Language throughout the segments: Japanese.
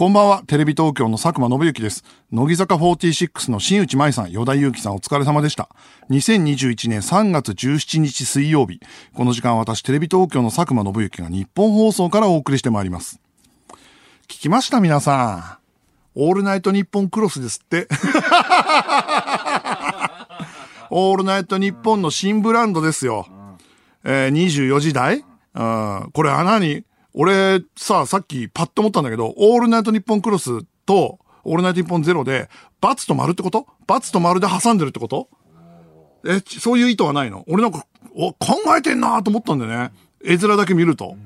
こんばんは、テレビ東京の佐久間信之です。乃木坂46の新内舞さん、与田祐希さんお疲れ様でした。2021年3月17日水曜日。この時間私、テレビ東京の佐久間信之が日本放送からお送りしてまいります。聞きました皆さん。オールナイトニッポンクロスですって。オールナイトニッポンの新ブランドですよ。えー、24時台？うん。これは何俺さ、さっきパッと思ったんだけど、オールナイトニッポンクロスと、オールナイトニッポンゼロで、バツと丸ってことバツと丸で挟んでるってこと？え、そういう意図はないの？俺なんか、お、考えてんなと思ったんだよね。絵面だけ見ると。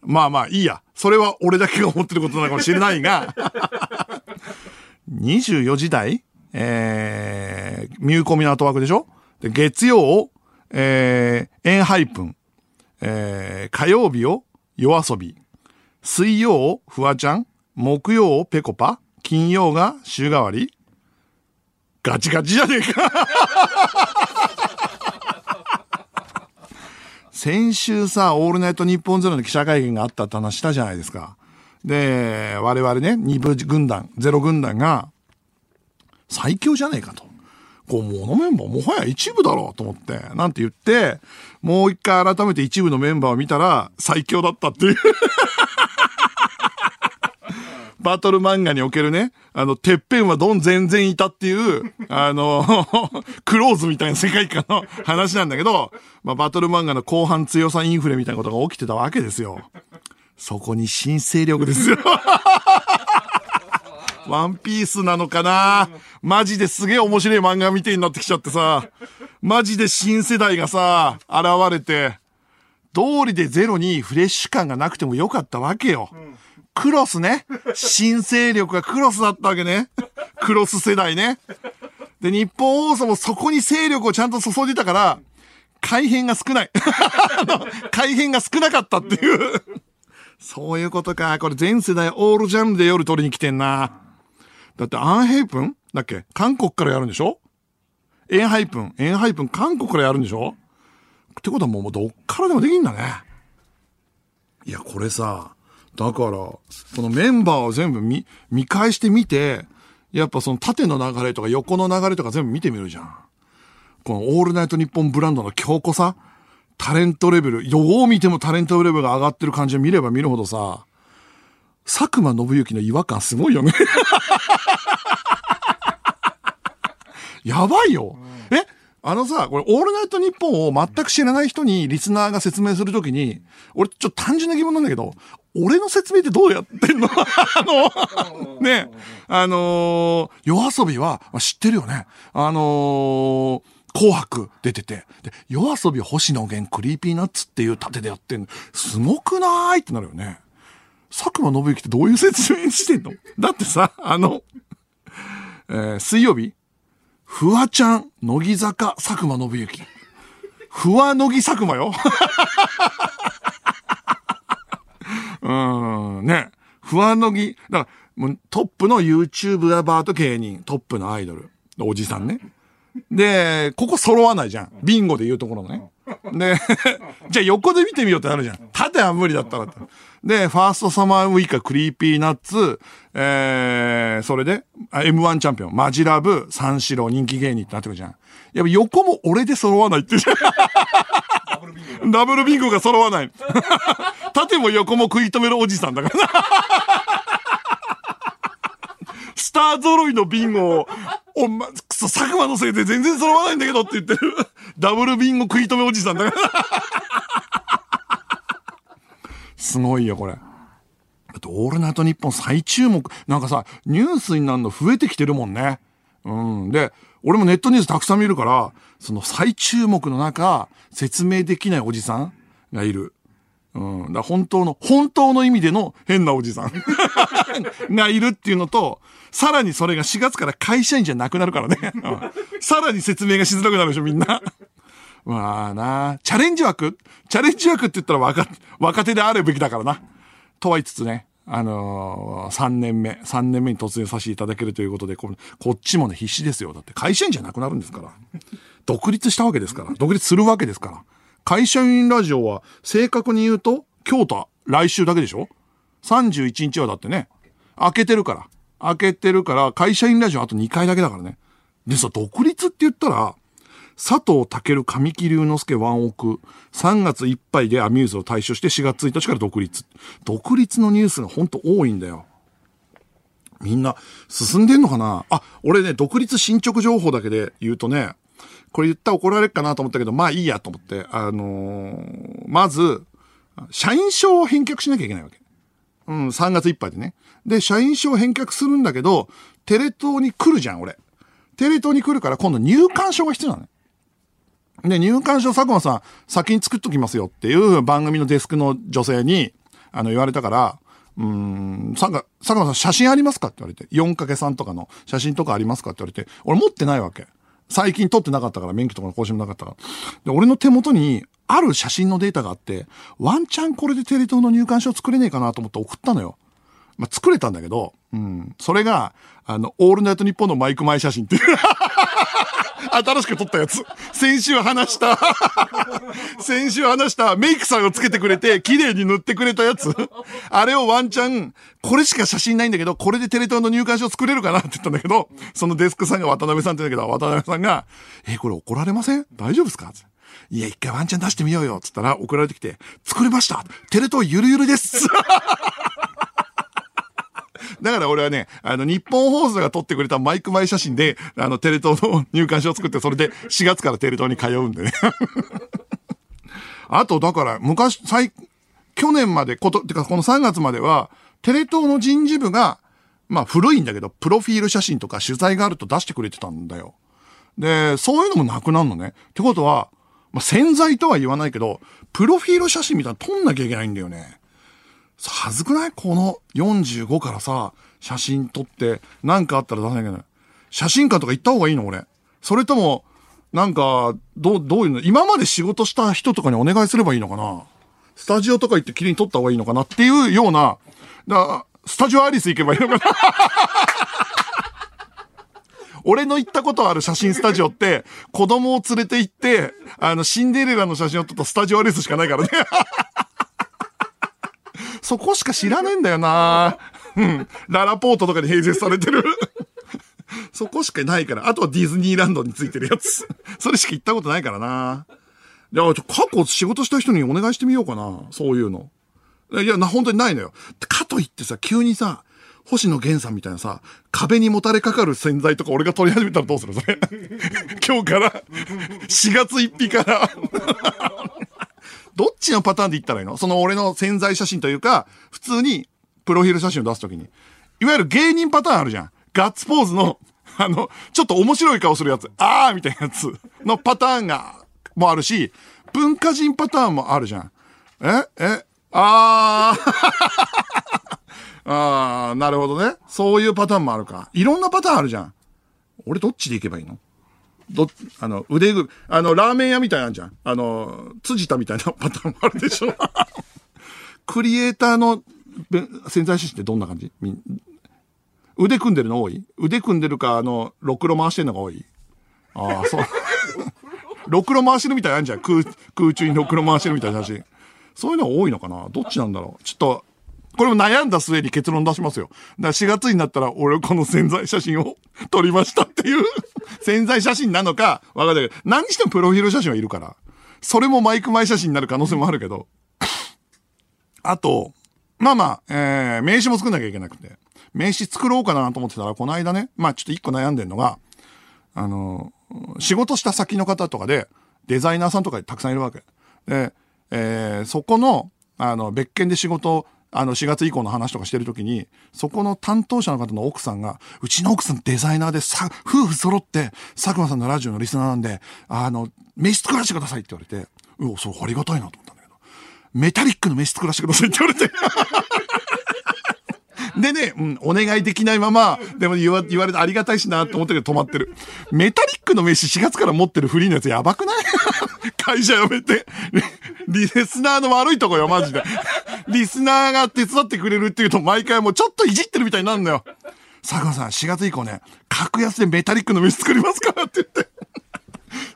まあまあ、いいや。それは俺だけが思ってることなのかもしれないが、24時台？えー、ミューコミナートワークでしょ？で、月曜を、えー、エンハイプン。えー、火曜日を夜遊び。水曜フワちゃん。木曜をペコパ。金曜が週替わり。ガチガチじゃねえか 先週さ、オールナイトニッポンゼロの記者会見があったって話したじゃないですか。で、我々ね、二部軍団、ゼロ軍団が、最強じゃねえかと。こう、もうのメンバーもはや一部だろうと思って、なんて言って、もう一回改めて一部のメンバーを見たら、最強だったっていう。バトル漫画におけるね、あの、てっぺんはドン全然いたっていう、あの、クローズみたいな世界観の 話なんだけど、まあ、バトル漫画の後半強さインフレみたいなことが起きてたわけですよ。そこに新勢力ですよ。ワンピースなのかな？マジですげえ面白い漫画みてえになってきちゃってさ、マジで新世代がさ、現れて、通りでゼロにフレッシュ感がなくてもよかったわけよ。クロスね。新勢力がクロスだったわけね。クロス世代ね。で、日本放送もそこに勢力をちゃんと注いでたから、改変が少ない。改変が少なかったっていう。そういうことか。これ全世代オールジャンルで夜撮りに来てんな。だってアンヘイプン？だっけ？韓国からやるんでしょ？エンハイプン。エンハイプン韓国からやるんでしょ？ってことはもうどっからでもできんだね。いや、これさ、だから、このメンバーを全部見、見返してみて、やっぱその縦の流れとか横の流れとか全部見てみるじゃん。このオールナイトニッポンブランドの強固さタレントレベル、どう見てもタレントレベルが上がってる感じを見れば見るほどさ、佐久間信之の違和感すごいよね。やばいよ。えあのさ、これ、オールナイトニッポンを全く知らない人にリスナーが説明するときに、俺ちょっと単純な疑問なんだけど、俺の説明ってどうやってんの？あの、ね、あのー、夜遊びは、まあ知ってるよね。あのー、紅白出てて、で、 YOASOBI 星野源 Creepy Nuts っていう縦でやってんの、すごくない？ってなるよね。佐久間宣行ってどういう説明してんの？だってさ、あの、えー水曜日フワちゃん、乃木坂、佐久間宣行。フワ乃木佐久間よ。うーん、ね。フワ乃木、だから、もうトップの YouTuber と芸人、トップのアイドル、おじさんね。で、ここ揃わないじゃん。ビンゴで言うところのね。で、じゃあ横で見てみようってなるじゃん。縦は無理だったらって。で、ファーストサマーウイカ、 Creepy Nuts、えー、それで、あ M1 チャンピオン、マヂラブ、三四郎、人気芸人ってなってくるじゃん。やっぱ横も俺で揃わないって。ダブルビンゴが揃わない。縦も横も食い止めるおじさんだからな。スター揃いのビンゴを、おま、くそ、佐久間のせいで全然揃わないんだけどって言ってる。ダブルビンゴ食い止めおじさんだから。すごいよ、これ。だって、オールナイトニッポン最注目。なんかさ、ニュースになるの増えてきてるもんね。うん。で、俺もネットニュースたくさん見るから、その最注目の中、説明できないおじさんがいる。うん。だ本当の、本当の意味での変なおじさん がいるっていうのと、さらにそれが4月から会社員じゃなくなるからね。うんさらに説明がしづらくなるでしょ、みんな。まあなチャレンジ枠？チャレンジ枠って言ったら若、若手であるべきだからな。とは言いつつね、あのー、3年目、3年目に突入させていただけるということで、ここっちもね、必死ですよ。だって会社員じゃなくなるんですから。独立したわけですから。独立するわけですから。会社員ラジオは、正確に言うと、京都、来週だけでしょ ?31 日はだってね、開けてるから。開けてるから、会社員ラジオあと2回だけだからね。でさ、独立って言ったら、佐藤健神木隆之介ワンオク、3月いっぱいでアミューズを退所して4月1日から独立。独立のニュースがほんと多いんだよ。みんな進んでんのかな？あ、俺ね、独立進捗情報だけで言うとね、これ言ったら怒られるかなと思ったけど、まあいいやと思って、あのーまず、社員証を返却しなきゃいけないわけ。うん、3月いっぱいでね。で、社員証を返却するんだけど、テレ東に来るじゃん、俺。テレ東に来るから今度入館証が必要なのね。で、入館証佐久間さん先に作っときますよっていう番組のデスクの女性に、あの、言われたから、うん、佐賀佐久間さん写真ありますかって言われて、4×3 とかの写真とかありますかって言われて、俺持ってないわけ。最近撮ってなかったから、免許とかの更新もなかったから。で、俺の手元に、ある写真のデータがあって、ワンチャンこれでテレ東の入館証作れねえかなと思って送ったのよ。まあ、作れたんだけど、うん。それが、あの、オールナイトニッポンのマイク前写真っていう。新しく撮ったやつ。先週話した、先週話した。メイクさんをつけてくれて、綺麗に塗ってくれたやつ。あれをワンチャン、これしか写真ないんだけど、これでテレ東の入館証作れるかなって言ったんだけど、そのデスクさんが渡辺さんって言うんだけど、渡辺さんが、え、これ怒られません？大丈夫ですか？って。いや、一回ワンチャン出してみようよ。つったら送られてきて、作れました。テレ東ゆるゆるです。だから俺はね、あの、日本放送が撮ってくれたマイク前写真で、あの、テレ東の入館証を作って、それで4月からテレ東に通うんでね。あと、だから、昔、最、去年まで、こと、てかこの3月までは、テレ東の人事部が、まあ古いんだけど、プロフィール写真とか取材があると出してくれてたんだよ。で、そういうのもなくなるのね。ってことは、まあ潜在とは言わないけど、プロフィール写真みたいなの撮んなきゃいけないんだよね。はずくない？この45からさ、写真撮って、なんかあったら出さなきゃいけない。写真館とか行った方がいいの？俺。それとも、なんか、どう、どういうの？今まで仕事した人とかにお願いすればいいのかな？スタジオとか行って綺麗に撮った方がいいのかな？っていうような、だスタジオアリス行けばいいのかな？俺の行ったことある写真スタジオって、子供を連れて行って、あの、シンデレラの写真を撮ったスタジオアリスしかないからね。そこしか知らねえんだよなうん。ララポートとかに併設されてる。そこしかないから。あとはディズニーランドについてるやつ。それしか行ったことないからな。いや、ちょ過去仕事した人にお願いしてみようかな。そういうの。いや、な、本当にないのよ。かといってさ、急にさ、星野源さんみたいなさ、壁にもたれかかる洗剤とか俺が取り始めたらどうする？それ。今日から、4月1日から。どっちのパターンで言ったらいいの？その俺の潜在写真というか、普通にプロフィール写真を出すときに。いわゆる芸人パターンあるじゃん。ガッツポーズの、あの、ちょっと面白い顔するやつ。あーみたいなやつのパターンが、もあるし、文化人パターンもあるじゃん。え？え？あー。あー、なるほどね。そういうパターンもあるか。いろんなパターンあるじゃん。俺どっちで行けばいいの？ど、あの、腕ぐ、あの、ラーメン屋みたいなんじゃん。あの、辻田みたいなパターンもあるでしょ。クリエイターの潜在写真ってどんな感じ？腕組んでるの多い？腕組んでるか、あの、ろくろ回してんのが多い？ああ、そう。ろくろ回してるみたいなんじゃん。空、空中にろくろ回してるみたいな写真。そういうのが多いのかな？どっちなんだろう？ちょっと、これも悩んだ末に結論出しますよ。だから4月になったら俺この潜在写真を 撮りましたっていう 潜在写真なのかわかんないけど、何にしてもプロフィール写真はいるから。それもマイク前写真になる可能性もあるけど。あと、まあまあ、えー、名刺も作んなきゃいけなくて。名刺作ろうかなと思ってたら、この間ね、まあちょっと一個悩んでるのが、あの、仕事した先の方とかで、デザイナーさんとかたくさんいるわけ。で、えーそこの、あの、別件で仕事、あの、4月以降の話とかしてるときに、そこの担当者の方の奥さんが、うちの奥さんデザイナーでさ、夫婦揃って、佐久間さんのラジオのリスナーなんで、あの、名刺作らせてくださいって言われて、うわ、それありがたいなと思ったんだけど、メタリックの名刺作らせてくださいって言われて。でね、うん、お願いできないまま、でも言わ言われてありがたいしなと思ったけど止まってる。メタリックの名刺4月から持ってるフリーのやつやばくない？会社辞めて。リスナーの悪いとこよ、マジで。リスナーが手伝ってくれるっていうと毎回もうちょっといじってるみたいになるのよ。佐久間さん、4月以降ね、格安でメタリックの名刺作りますからって言って。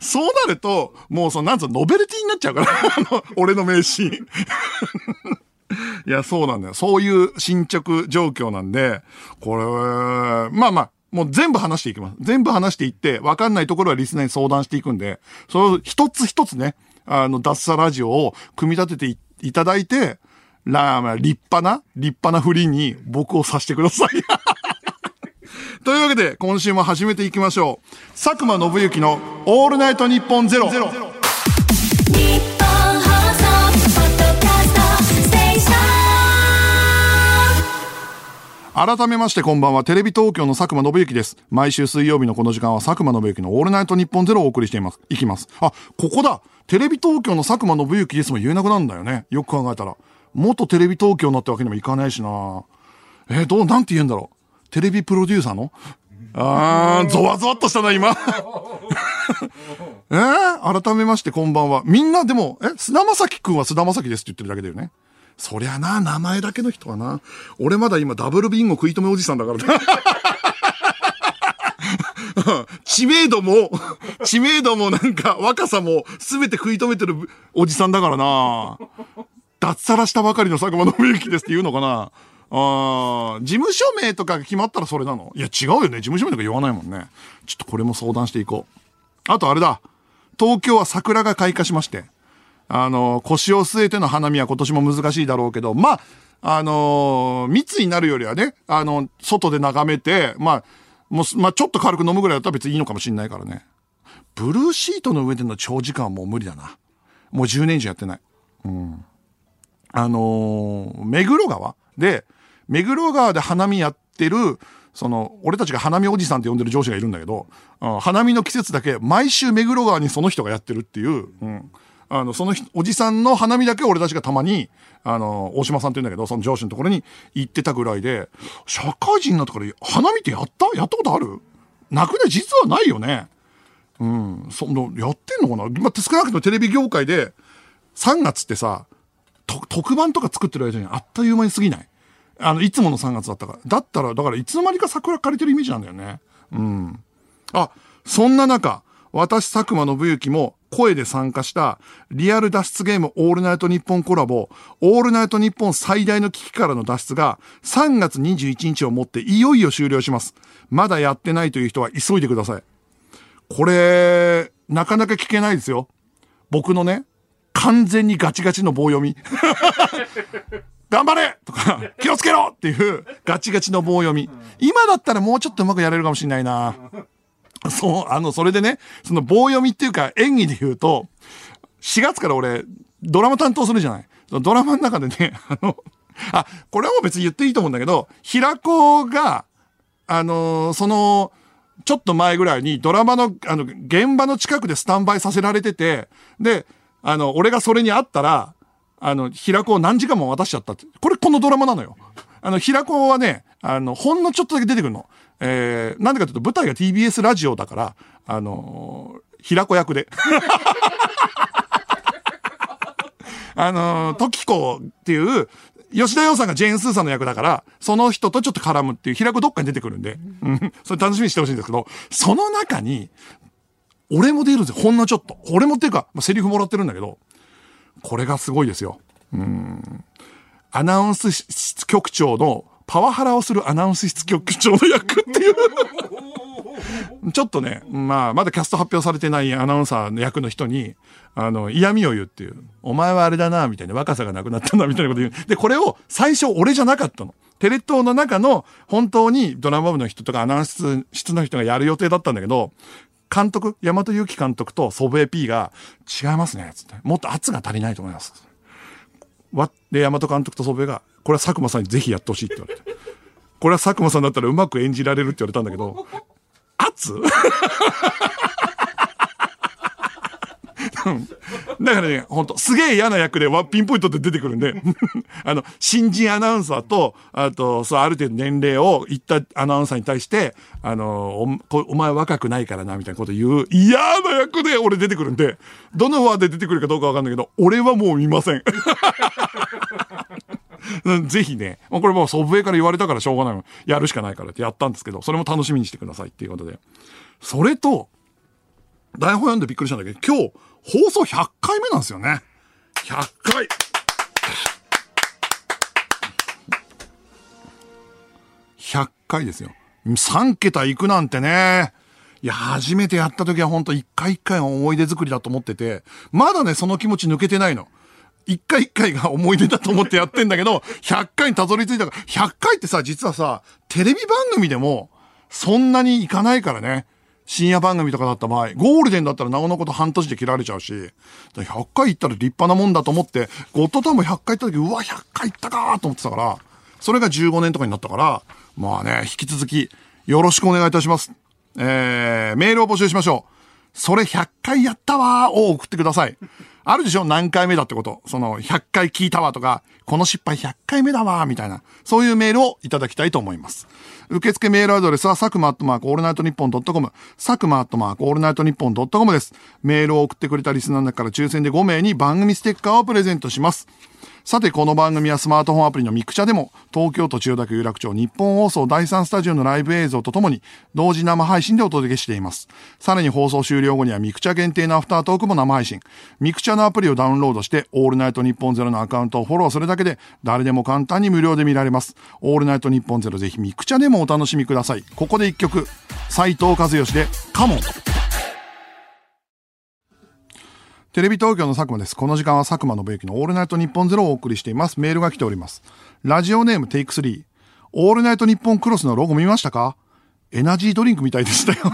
そうなると、もうその、なんつうの、ノベルティになっちゃうから、あの、俺の名刺。いや、そうなんだよ。そういう進捗状況なんで、これ、まあまあ、もう全部話していきます。全部話していって、わかんないところはリスナーに相談していくんで、それを一つ一つね、あの、脱サラジオを組み立てていただいて、ラーメン、立派な、立派な振りに僕をさしてください。というわけで、今週も始めていきましょう。佐久間信之のオールナイトニッポンゼロ。改めましてこんばんは、テレビ東京の佐久間信之です。毎週水曜日のこの時間は佐久間信之のオールナイトニッポンゼロをお送りしています。いきます。あ、ここだテレビ東京の佐久間信之ですも言えなくなるんだよね。よく考えたら。元テレビ東京のってわけにもいかないしなえー、どう、なんて言うんだろう。テレビプロデューサーの？あー、ゾワゾワっとしたな、今。えー、改めましてこんばんは。みんなでも、え、菅田正樹くんは菅田正樹ですって言ってるだけだよね。そりゃな、名前だけの人はな。俺まだ今ダブルビンゴ食い止めおじさんだからな。知名度も、知名度もなんか若さも全て食い止めてるおじさんだからな。脱サラしたばかりの佐久間信之ですって言うのかなあ事務所名とか決まったらそれなの？いや違うよね。事務所名とか言わないもんね。ちょっとこれも相談していこう。あとあれだ。東京は桜が開花しまして。あの、腰を据えての花見は今年も難しいだろうけど、まあ、あの、密になるよりはね、あの、外で眺めて、まあ、もう、まあ、ちょっと軽く飲むぐらいだったら別にいいのかもしんないからね。ブルーシートの上での長時間はもう無理だな。もう10年以上やってない。うん。あのー、目黒川？で、目黒川で花見やってる、その、俺たちが花見おじさんって呼んでる上司がいるんだけど、うん、花見の季節だけ毎週目黒川にその人がやってるっていう、うん。あの、そのおじさんの花見だけ俺たちがたまに、あの、大島さんって言うんだけど、その上司のところに行ってたぐらいで、社会人になったから花見ってやった？やったことある？なくね実はないよね。うん。その、やってんのかな？ま、少なくともテレビ業界で、3月ってさ、特番とか作ってる間にあっという間に過ぎない？あの、いつもの3月だったから。だったら、だからいつの間にか桜枯れてるイメージなんだよね。うん。あ、そんな中、私、佐久間信之も声で参加したリアル脱出ゲームオールナイトニッポンコラボ、オールナイトニッポン最大の危機からの脱出が3月21日をもっていよいよ終了します。まだやってないという人は急いでください。これ、なかなか聞けないですよ。僕のね、完全にガチガチの棒読み。頑張れとか、気をつけろっていうガチガチの棒読み。今だったらもうちょっとうまくやれるかもしれないな。そう、あの、それでね、その棒読みっていうか演技で言うと、4月から俺、ドラマ担当するじゃない。ドラマの中でね、あの、あ、これはもう別に言っていいと思うんだけど、平子が、あのー、その、ちょっと前ぐらいにドラマの、あの、現場の近くでスタンバイさせられてて、で、あの、俺がそれに会ったら、あの、平子を何時間も渡しちゃったって。これこのドラマなのよ。あの、平子はね、あの、ほんのちょっとだけ出てくるの。えー、なんでかというと舞台が TBS ラジオだから、あのー、平子役で。あのー、時子っていう、吉田洋さんがジェーン・スーさんの役だから、その人とちょっと絡むっていう、平子どっかに出てくるんで、それ楽しみにしてほしいんですけど、その中に、俺も出るんですよ。ほんのちょっと。俺もっていうか、まあ、セリフもらってるんだけど、これがすごいですよ。うん。アナウンス局長のパワハラをするアナウンス室局長の役っていう ちょっとね、まあ、まだキャスト発表されてないアナウンサーの役の人に、あの、嫌味を言うっていう。お前はあれだな、みたいな。若さがなくなったな、みたいなこと言う。で、これを最初俺じゃなかったの。テレ東の中の本当にドラマ部の人とかアナウンス室の人がやる予定だったんだけど、監督、大和祐樹監督と祖父江 P が、違いますね、つって。もっと圧が足りないと思います。わ、で、大和監督と祖父江が、これは佐久間さんにぜひやってほしいって言われて。これは佐久間さんだったらうまく演じられるって言われたんだけど、圧？だからね、ほんと、すげえ嫌な役でワピンポイントで出てくるんで あの、新人アナウンサーと、あと、そう、ある程度年齢を言ったアナウンサーに対して、あの、おお前若くないからな、みたいなこと言う嫌な役で俺出てくるんで、どの輪で出てくるかどうかわかんないけど、俺はもう見ません。ぜひね、これもう祖父江から言われたからしょうがないやるしかないからってやったんですけど、それも楽しみにしてくださいっていうことで。それと、台本読んでびっくりしたんだけど、今日、放送100回目なんですよね。100回 !100 回ですよ。3桁いくなんてね。いや、初めてやった時は本当一回一回思い出作りだと思ってて、まだね、その気持ち抜けてないの。一回一回が思い出だと思ってやってんだけど、100回にたどり着いたから、100回ってさ、実はさ、テレビ番組でも、そんなにいかないからね。深夜番組とかだった場合、ゴールデンだったらなおのこと半年で切られちゃうし、100回行ったら立派なもんだと思って、ゴッドタウンも100回行った時、うわ、100回行ったかと思ってたから、それが15年とかになったから、まあね、引き続き、よろしくお願いいたします。えー、メールを募集しましょう。それ100回やったわーを送ってください。あるでしょ？何回目だってこと。その、100回聞いたわとか、この失敗100回目だわみたいな。そういうメールをいただきたいと思います。受付メールアドレスは、サクマアットマークオールナイトニッポンドットコム、サクマアットマークオールナイトニッポンドットコムです。メールを送ってくれたリスナーの中から抽選で5名に番組ステッカーをプレゼントします。さて、この番組はスマートフォンアプリのミクチャでも、東京都千代田区有楽町ニッポン放送第3スタジオのライブ映像とともに、同時生配信でお届けしています。さらに放送終了後にはミクチャ限定のアフタートークも生配信。ミクチャのアプリをダウンロードして、オールナイトニッポンゼロのアカウントをフォローするだけで、誰でも簡単に無料で見られます。オールナイトニッポンゼロぜひミクチャでもお楽しみください。ここで一曲、斉藤和義で、 Come on。テレビ東京の佐久間です。この時間は佐久間宣行のオールナイトニッポンゼロをお送りしています。メールが来ております。ラジオネームテイク3。オールナイトニッポンクロスのロゴ見ましたか？エナジードリンクみたいでしたよ。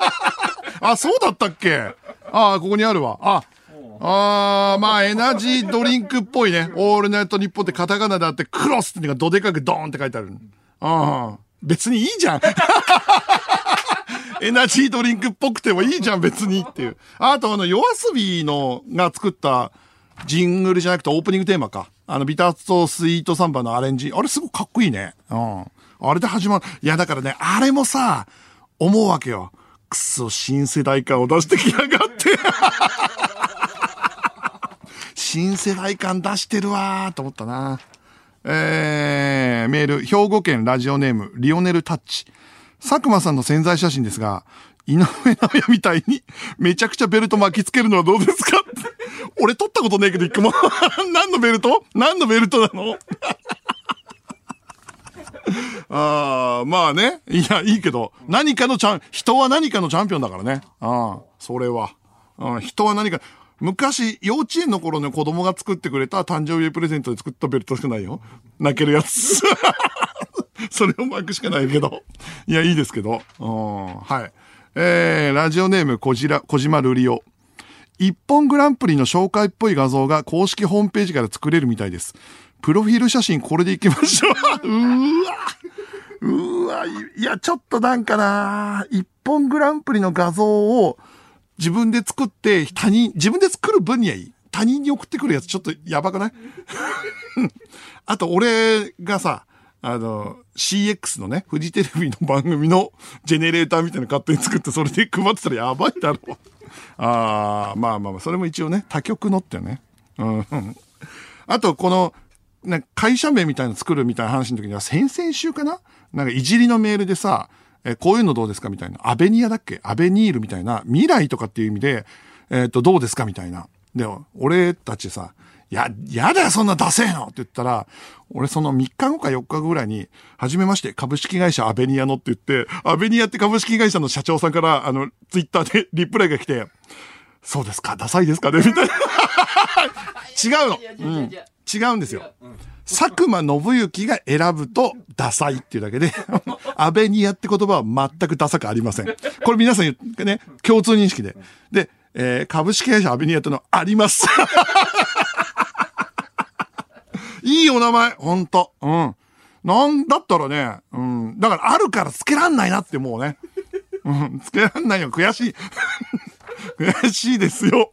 あ、そうだったっけ？ああ、ここにあるわ。あ、あー、まあ、エナジードリンクっぽいね。オールナイトニッポンってカタカナであって、クロスってのがどでかくドーンって書いてある。ああ、別にいいじゃん。エナジードリンクっぽくてもいいじゃん、別にっていう。あと、あの、夜遊びの、が作ったジングルじゃなくてオープニングテーマか。あの、ビターとスイートサンバのアレンジ。あれすごくかっこいいね。うん。あれで始まる。いや、だからね、あれもさ、思うわけよ。くそ、新世代感を出してきやがって。新世代感出してるわーと思ったな。えー、メール、兵庫県ラジオネーム、リオネルタッチ。佐久間さんの潜在写真ですが、井上直也みたいにめちゃくちゃベルト巻きつけるのはどうですか俺撮ったことねえけど一個も 何のベルト？何のベルトなの？ああ、まあね。いや、いいけど、何かのチャン、人は何かのチャンピオンだからね。ああ、それは。うん、人は何か、昔、幼稚園の頃の子供が作ってくれた誕生日プレゼントで作ったベルトしかないよ。泣けるやつ。それを巻くしかないけど。いや、いいですけど。うん、はい。えー、ラジオネーム、こじら、小島ルリオ。一本グランプリの紹介っぽい画像が公式ホームページから作れるみたいです。プロフィール写真これでいきましょう。うわ。うわ。いや、ちょっとなんかな一本グランプリの画像を自分で作って他人、自分で作る分にはいい。他人に送ってくるやつちょっとやばくない？あと俺がさ、あの、CX のね、フジテレビの番組のジェネレーターみたいなの勝手に作って、それで配ってたらやばいだろ。ああ、まあまあまあ、それも一応ね、他局のってね。うん。あと、この、ね、会社名みたいなの作るみたいな話の時には、先々週かな？なんかいじりのメールでさ、えこういうのどうですかみたいな。アベニアだっけ？アベニールみたいな。未来とかっていう意味で、えっ、ー、と、どうですかみたいな。で、俺たちさ、や、やだよ、そんな出せのって言ったら、俺その3日後か4日後ぐらいに、はじめまして、株式会社アベニアのって言って、アベニアって株式会社の社長さんから、あの、ツイッターで リプライが来て、そうですか、ダサいですかねみたいな。違うの。うん。違うんですよ。佐久間信行が選ぶとダサいっていうだけで、アベニアって言葉は全くダサくありません。これ皆さんね、共通認識で。で、えー、株式会社アベニアってのあります。いいお名前、ほんと。うん。なんだったらね、うん。だからあるからつけらんないなってもうね。うん、つけらんないよ。悔しい。悔しいですよ。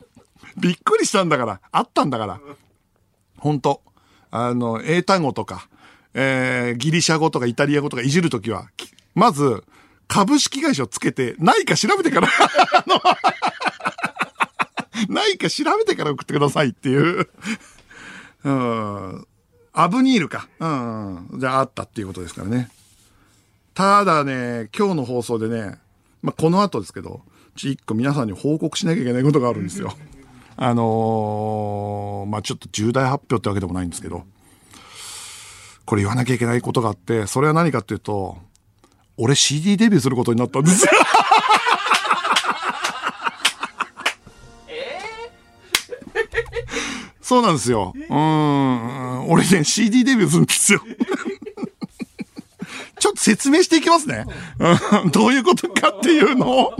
びっくりしたんだから。あったんだから。ほんと。あの、英単語とか、えー、ギリシャ語とかイタリア語とかいじるときは、まず、株式会社をつけて、ないか調べてから ないか調べてから送ってくださいっていううん。アブニールか。うん。じゃああったっていうことですからね。ただね、今日の放送でね、まあ、この後ですけど、ち一個皆さんに報告しなきゃいけないことがあるんですよ。あのー、まあ、ちょっと重大発表ってわけでもないんですけど、これ言わなきゃいけないことがあって、それは何かっていうと、俺 CD デビューすることになったんですよ。そうなんですよ。うん。俺ね、CD デビューするんですよ。ちょっと説明していきますね。うんどういうことかっていうのを。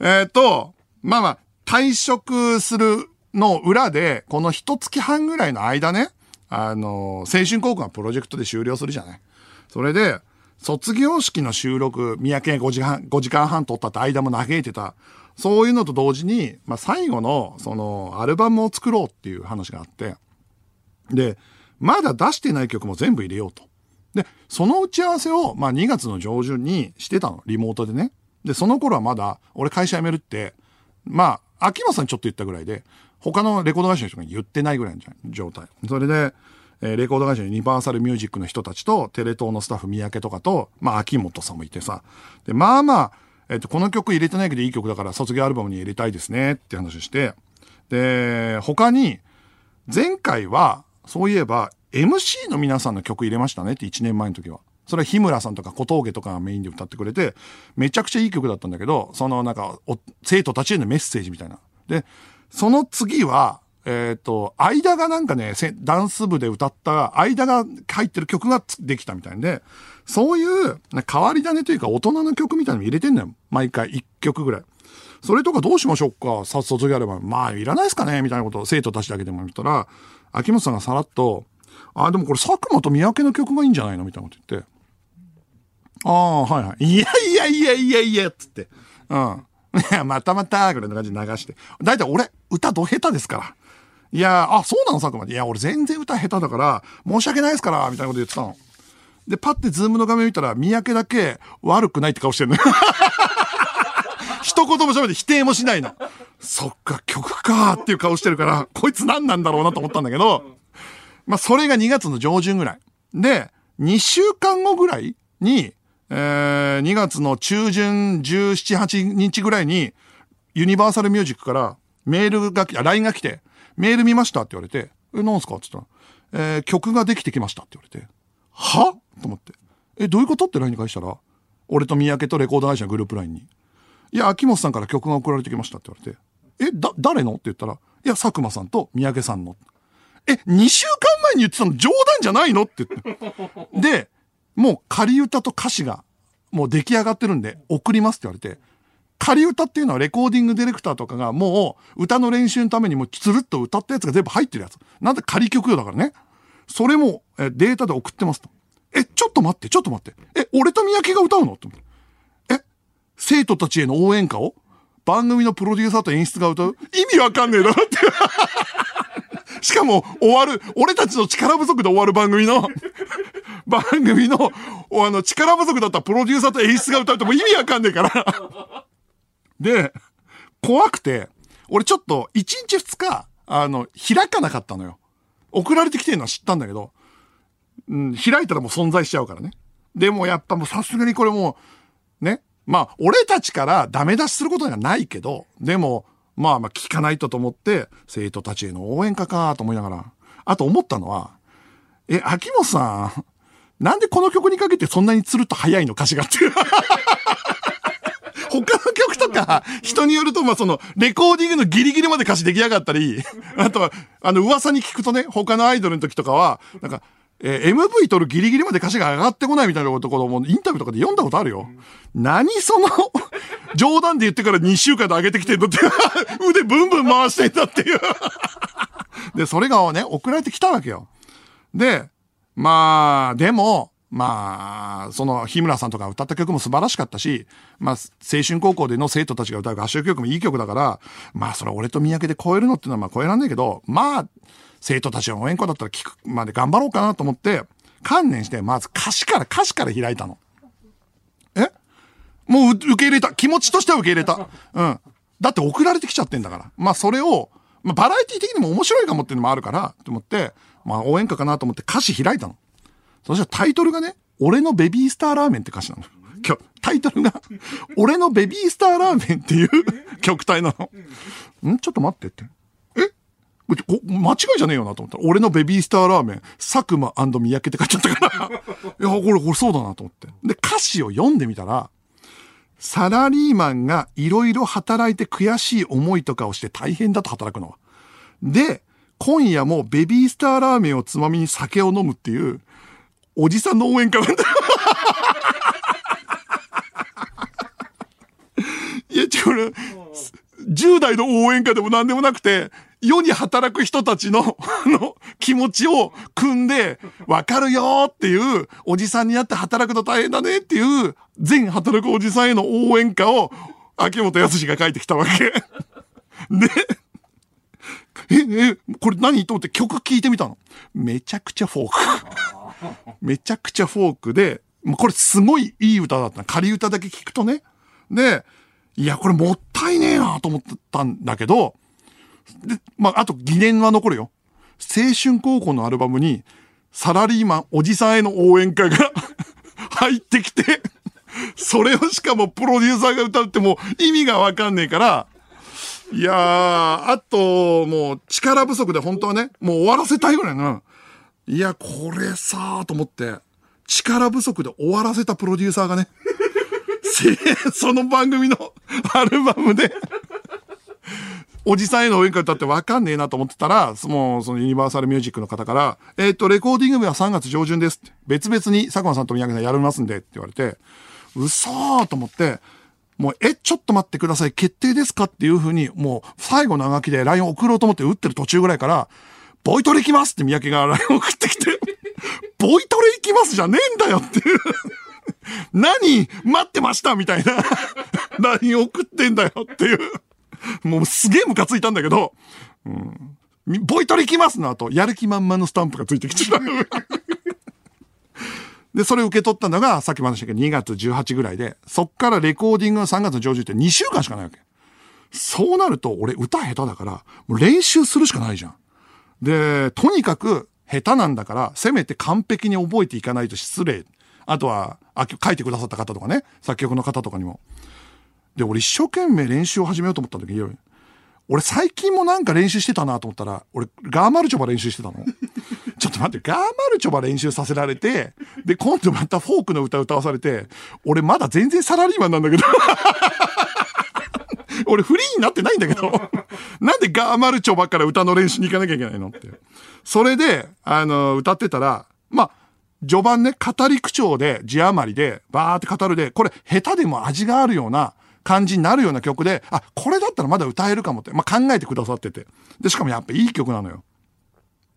えっと、まあまあ、退職するの裏で、この一月半ぐらいの間ね、あの、青春高校がプロジェクトで終了するじゃない。それで、卒業式の収録、三宅が5時半、5時間半撮ったって間も嘆いてた。そういうのと同時に、まあ最後の、その、アルバムを作ろうっていう話があって、で、まだ出してない曲も全部入れようと。で、その打ち合わせを、まあ2月の上旬にしてたの、リモートでね。で、その頃はまだ、俺会社辞めるって、まあ、秋元さんにちょっと言ったぐらいで、他のレコード会社の人が言ってないぐらいの状態。それで、えーレコード会社のユニバーサルミュージックの人たちと、テレ東のスタッフ三宅とかと、まあ、秋元さんもいてさ。で、まあまあ、えっ、と、この曲入れてないけどいい曲だから卒業アルバムに入れたいですねって話して、で、他に、前回は、そういえば、MC の皆さんの曲入れましたねって1年前の時は。それは日村さんとか小峠とかがメインで歌ってくれて、めちゃくちゃいい曲だったんだけど、そのなんか、生徒たちへのメッセージみたいな。で、その次は、えっ、と、間がなんかね、ダンス部で歌った、間が入ってる曲ができたみたいんで、そういう、変わり種というか大人の曲みたいなの入れてんのよ。毎回1曲ぐらい。それとかどうしましょうか？さ卒業あれば。まあ、いらないですかね？みたいなことを生徒たちだけでも言ったら、秋元さんがさらっと、あ、でもこれ佐久間と三宅の曲がいいんじゃないの？みたいなこと言って。ああ、はいはい。いやいやいやいやいや、つって。うん。またまた、ぐらいの感じで流して。だいたい俺、歌ど下手ですから。いや、あ、そうなの？佐久間いや、俺全然歌下手だから、申し訳ないですから、みたいなこと言ってたの。で、パッてズームの画面見たら、三宅だけ悪くないって顔してるのよ。一言も喋って否定もしないの。そっか、曲かーっていう顔してるから、こいつ何なんだろうなと思ったんだけど、まあ、それが2月の上旬ぐらい。で、2週間後ぐらいに、えー、2月の中旬17、8日ぐらいに、ユニバーサルミュージックからメールが来、あ、LINE が来て、メール見ましたって言われて、え、なんすか？って言ったら、えー、曲ができてきましたって言われて、は？と思って。え、どういうこと？って LINE に返したら、俺と三宅とレコード会社のグループ LINE に。いや、秋元さんから曲が送られてきましたって言われて、え、だ、誰の？って言ったら、いや、佐久間さんと三宅さんの。え、2週間前に言ってたの冗談じゃないの？って言って。で、もう仮歌と歌詞がもう出来上がってるんで送りますって言われて、仮歌っていうのはレコーディングディレクターとかがもう歌の練習のためにもうつるっと歌ったやつが全部入ってるやつ。なんで仮曲よだからね。それもデータで送ってますと。え、ちょっと待って、ちょっと待って。え、俺と三宅が歌うの？って思って。え、生徒たちへの応援歌を？番組のプロデューサーと演出が歌う？意味わかんねえだろって。しかも、終わる、俺たちの力不足で終わる番組の、番組の、あの、力不足だったプロデューサーと演出が歌うってもう意味わかんねえから。で、怖くて、俺ちょっと、1日2日、あの、開かなかったのよ。送られてきてるのは知ったんだけど、うん、開いたらもう存在しちゃうからね。でもやっぱもうさすがにこれもう、ね。まあ、俺たちからダメ出しすることがないけど、でも、まあまあ聞かないとと思って、生徒たちへの応援歌かと思いながら。あと思ったのは、え、秋元さん、なんでこの曲にかけてそんなにつるっと早いの歌詞がっていう。他の曲とか、人によると、まあ、その、レコーディングのギリギリまで歌詞出来上がったり、あとは、あの、噂に聞くとね、他のアイドルの時とかは、なんか、えー MV 撮るギリギリまで歌詞が上がってこないみたいなところも、インタビューとかで読んだことあるよ。何その、冗談で言ってから2週間で上げてきてんのって、腕ブンブン回してんだっていう。で、それがね、送られてきたわけよ。で、まあ、でも、まあ、その、日村さんとか歌った曲も素晴らしかったし、まあ、青春高校での生徒たちが歌う合唱曲もいい曲だから、まあ、それ俺と三宅で超えるのっていうのはまあ超えらんないけど、まあ、生徒たちの応援歌だったら聞くまで頑張ろうかなと思って、観念して、まず歌詞から、歌詞から開いたの。え？もうう受け入れた。気持ちとしては受け入れた。うん。だって送られてきちゃってんだから。まあそれを、まあバラエティ的にも面白いかもっていうのもあるから、と思って、まあ応援歌かなと思って歌詞開いたの。そしたらタイトルがね、俺のベビースターラーメンって歌詞なの。今日、タイトルが、俺のベビースターラーメンっていう 曲体なの。ん？ちょっと待ってって。え？こ間違いじゃねえよなと思ったら、俺のベビースターラーメン、佐久間三宅って書いてあったから、いや、これ、これそうだなと思って。で、歌詞を読んでみたら、サラリーマンがいろいろ働いて悔しい思いとかをして大変だと働くのは。で、今夜もベビースターラーメンをつまみに酒を飲むっていう、おじさんの応援歌なんだ。いや、これ、10代の応援歌でも何でもなくて、世に働く人たちの、あの、気持ちを組んで、わかるよっていう、おじさんになって働くの大変だねっていう、全働くおじさんへの応援歌を、秋元康が書いてきたわけ。で、え、え、これ何と思って曲聴いてみたの。めちゃくちゃフォーク。めちゃくちゃフォークで、もうこれすごいいい歌だった。仮歌だけ聞くとね。で、いや、これもったいねえなと思ったんだけど、で、まあ、あと疑念は残るよ。青春高校のアルバムに、サラリーマン、おじさんへの応援歌が 入ってきて、それをしかもプロデューサーが歌うってもう意味がわかんねえから、いやー、あと、もう力不足で本当はね、もう終わらせたいぐらいな。いや、これさーと思って、力不足で終わらせたプロデューサーがね、その番組の アルバムで。おじさんへの応援歌歌ってわかんねえなと思ってたら、もうそのユニバーサルミュージックの方から、えっ、ー、と、レコーディング日は3月上旬です。別々に佐久間さんと宮城さんやりますんでって言われて、嘘ーと思って、もう、え、ちょっと待ってください。決定ですか？っていうふうに、もう、最後のあがきで LINE 送ろうと思って打ってる途中ぐらいから、ボイトレ行きますって三宅が LINE 送ってきて、ボイトレ行きますじゃねえんだよっていう。何待ってましたみたいな LINE 送ってんだよっていう。もうすげえムカついたんだけど、うん、ボイトレ行きますの後、やる気満々のスタンプがついてきちゃう。で、それ受け取ったのが、さっきも話したけど、2月18ぐらいで、そっからレコーディングが3月上旬って2週間しかないわけ。そうなると、俺歌下手だから、もう練習するしかないじゃん。で、とにかく下手なんだから、せめて完璧に覚えていかないと失礼。あとは、あ書いてくださった方とかね、作曲の方とかにも。で、俺一生懸命練習を始めようと思った時に、俺最近もなんか練習してたなと思ったら、俺ガーマルチョバ練習してたの。ちょっと待って、ガーマルチョバ練習させられて、で、今度またフォークの歌歌わされて、俺まだ全然サラリーマンなんだけど。俺フリーになってないんだけど。なんでガーマルチョバから歌の練習に行かなきゃいけないのって。それで、あの、歌ってたら、まあ、序盤ね、語り口調で、字余りで、バーって語るで、これ下手でも味があるような感じになるような曲で、あ、これだったらまだ歌えるかもって、まあ、考えてくださってて。で、しかもやっぱいい曲なのよ。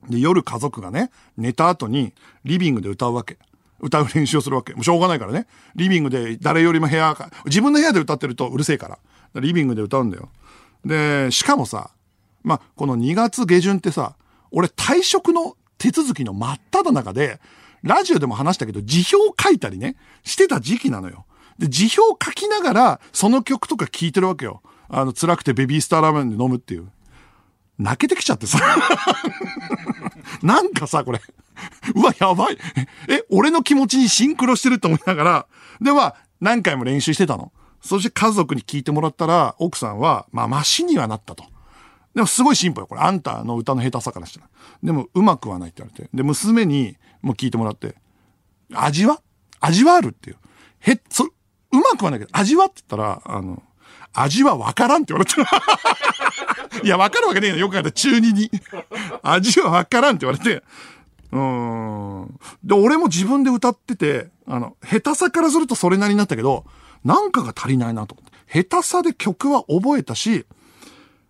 で、夜家族がね、寝た後にリビングで歌うわけ。歌う練習をするわけ。もうしょうがないからね。リビングで誰よりも部屋か、自分の部屋で歌ってるとうるせえから。リビングで歌うんだよ。で、しかもさ、まあ、この2月下旬ってさ、俺退職の手続きの真っ只中で、ラジオでも話したけど、辞表書いたりね、してた時期なのよ。で、辞表書きながら、その曲とか聴いてるわけよ。あの、辛くてベビースターラーメンで飲むっていう。泣けてきちゃってさ。なんかさ、これ。うわ、やばい。え、俺の気持ちにシンクロしてると思いながら、では、何回も練習してたの。そして家族に聞いてもらったら、奥さんは、まあ、マシにはなったと。でもすごい進歩よ。これ、あんたの歌の下手さからしたら。でも、うまくはないって言われて。で、娘にも聞いてもらって、味は？味はあるっていう。へ、そ、うまくはないけど、味はって言ったら、あの、味はわからんって言われた。いや、わかるわけねえよ。よく考えた中二に。味はわからんって言われて。うん。で、俺も自分で歌ってて、あの、下手さからするとそれなりになったけど、なんかが足りないなと思って。下手さで曲は覚えたし、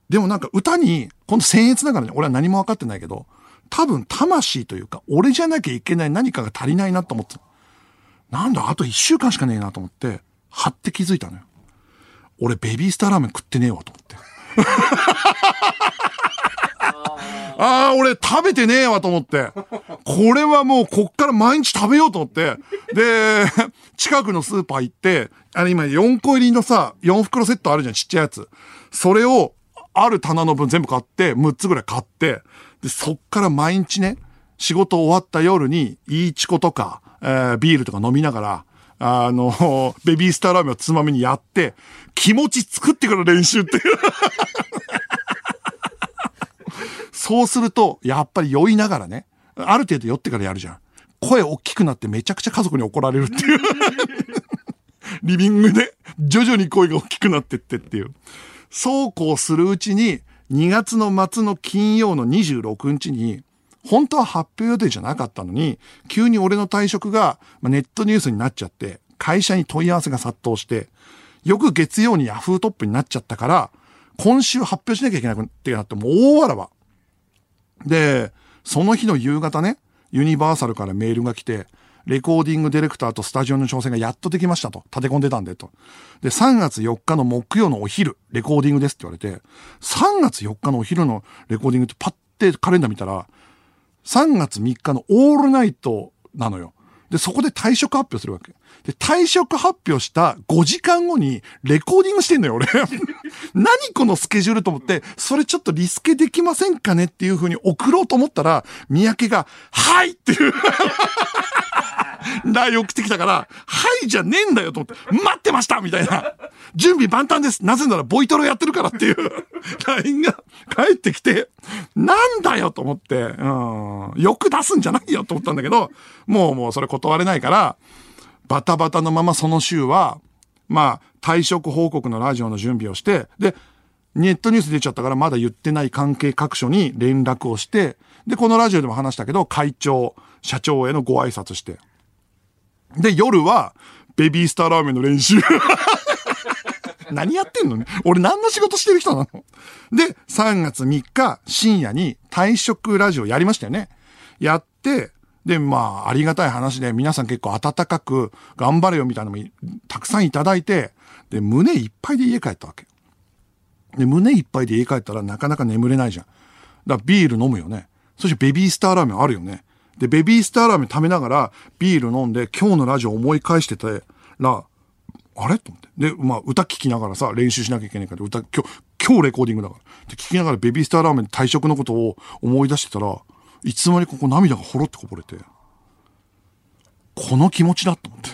でもなんか歌に、この僭越ながらね、俺は何も分かってないけど、多分魂というか、俺じゃなきゃいけない何かが足りないなと思ってた。なんだ、あと一週間しかねえなと思って、はって気づいたのよ。俺ベビースターラーメン食ってねえわと思って。ああ、俺食べてねえわと思って。これはもうこっから毎日食べようと思って。で、近くのスーパー行って、あれ今4個入りのさ、4袋セットあるじゃん、ちっちゃいやつ。それを、ある棚の分全部買って、6つぐらい買って、で、そっから毎日ね、仕事終わった夜に、イーチコとか、えー、ビールとか飲みながら、あの、ベビースターラーメンをつまみにやって、気持ち作ってから練習っていう そうすると、やっぱり酔いながらね、ある程度酔ってからやるじゃん。声大きくなってめちゃくちゃ家族に怒られるっていう。リビングで徐々に声が大きくなってってっていう。そうこうするうちに、2月の末の金曜の26日に、本当は発表予定じゃなかったのに、急に俺の退職がネットニュースになっちゃって、会社に問い合わせが殺到して、よく月曜にヤフートップになっちゃったから、今週発表しなきゃいけなくってなってもう大わらわ。で、その日の夕方ね、ユニバーサルからメールが来て、レコーディングディレクターとスタジオの調整がやっとできましたと。立て込んでたんでと。で、3月4日の木曜のお昼、レコーディングですって言われて、3月4日のお昼のレコーディングってパッてカレンダー見たら、3月3日のオールナイトなのよ。で、そこで退職発表するわけ。で、退職発表した5時間後にレコーディングしてんのよ、俺。何このスケジュールと思って、それちょっとリスケできませんかねっていう風に送ろうと思ったら、三宅が、はいっていう。ライン送ってきたから、はいじゃねえんだよと思って、待ってましたみたいな。準備万端です。なぜならボイトレやってるからっていう LINE が返ってきて、なんだよと思って、うん、よく出すんじゃないよと思ったんだけど、もうもうそれ断れないから、バタバタのままその週は、まあ、退職報告のラジオの準備をして、で、ネットニュース出ちゃったからまだ言ってない関係各所に連絡をして、で、このラジオでも話したけど、会長、社長へのご挨拶して。で、夜は、ベビースターラーメンの練習。何やってんの？ね俺何の仕事してる人なの？で、3月3日深夜に退職ラジオやりましたよね。やって、で、まあ、ありがたい話で皆さん結構温かく頑張れよみたいなのもたくさんいただいて、で、胸いっぱいで家帰ったわけ。で、胸いっぱいで家帰ったらなかなか眠れないじゃん。だからビール飲むよね。そしてベビースターラーメンあるよね。で、ベビースターラーメン食べながらビール飲んで今日のラジオ思い返してたら、あれ？と思って。で、まあ、歌聴きながらさ、練習しなきゃいけないから、歌、今日、今日レコーディングだから。で、聴きながらベビースターラーメン退職のことを思い出してたら、いつの間にここ涙がほろってこぼれて、この気持ちだと思って。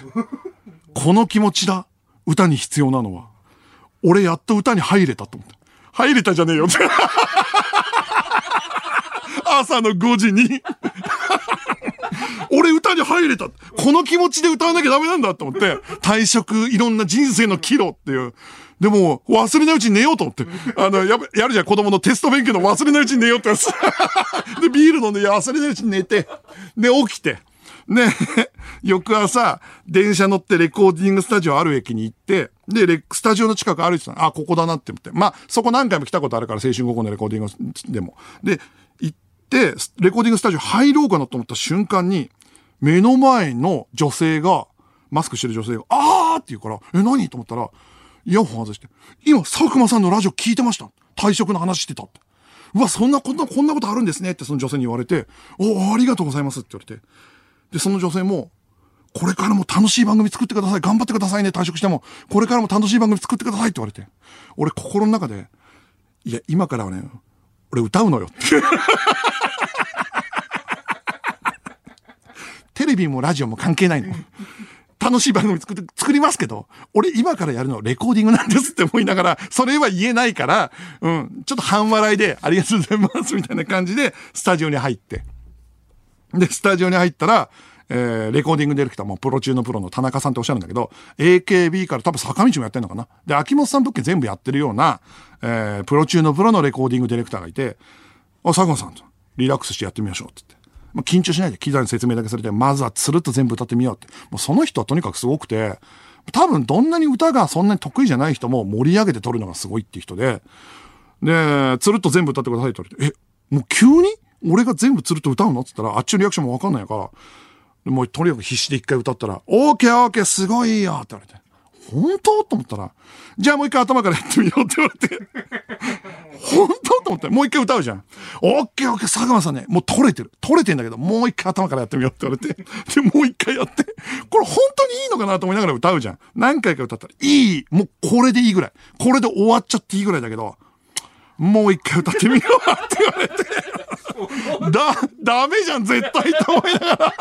この気持ちだ。歌に必要なのは。俺やっと歌に入れたと思って。入れたじゃねえよって。朝の5時に俺歌に入れた。この気持ちで歌わなきゃダメなんだと思って、退職、いろんな人生の岐路っていう。でも、忘れないうちに寝ようと思って。あの、や、やるじゃん、子供のテスト勉強の忘れないうちに寝ようってやつ。で、ビール飲んで、忘れないうちに寝て、で、起きて。ね、翌朝、電車乗ってレコーディングスタジオある駅に行って、で、レスタジオの近く歩いてたあ、ここだなって思って。まあ、そこ何回も来たことあるから、青春高校のレコーディングでも。で、レコーディングスタジオ入ろうかなと思った瞬間に、目の前の女性が、マスクしてる女性が、あーって言うから、え、何？と思ったら、イヤホン外して、今、佐久間さんのラジオ聞いてました。退職の話してたって。うわ、そんなこと、こんなことあるんですねってその女性に言われて、お、ありがとうございますって言われて。で、その女性も、これからも楽しい番組作ってください。頑張ってくださいね。退職しても。これからも楽しい番組作ってくださいって言われて。俺心の中で、いや、今からはね、俺歌うのよって。テレビもラジオも関係ないの。楽しい番組作って、作りますけど、俺今からやるのはレコーディングなんですって思いながら、それは言えないから、うん、ちょっと半笑いで、ありがとうございますみたいな感じで、スタジオに入って。で、スタジオに入ったら、えー、レコーディングディレクターもプロ中のプロの田中さんっておっしゃるんだけど、AKB から多分坂道もやってんのかな。で、秋元さん物件全部やってるような、えー、プロ中のプロのレコーディングディレクターがいて、あ、佐久間さん、リラックスしてやってみましょうって言って。まあ、緊張しないで、機材の説明だけされて、まずはつるっと全部歌ってみようって。もうその人はとにかくすごくて、多分どんなに歌がそんなに得意じゃない人も盛り上げて撮るのがすごいっていう人で、で、つるっと全部歌ってくださいって言われて、え、もう急に？俺が全部つるっと歌うの？って言ったら、あっちのリアクションもわかんないから、もうとにかく必死で一回歌ったら、オーケーオーケーすごいよって言われて、本当？と思ったら、じゃあもう一回頭からやってみようって言われて、本当？と思って、もう一回歌うじゃん。オッケーオッケー、佐久間さんね、もう取れてる。取れてんだけど、もう一回頭からやってみようって言われて、で、もう一回やって、これ本当にいいのかなと思いながら歌うじゃん。何回か歌ったら、いい、もうこれでいいぐらい。これで終わっちゃっていいぐらいだけど、もう一回歌ってみようって言われて、だ、ダメじゃん、絶対と思いながら。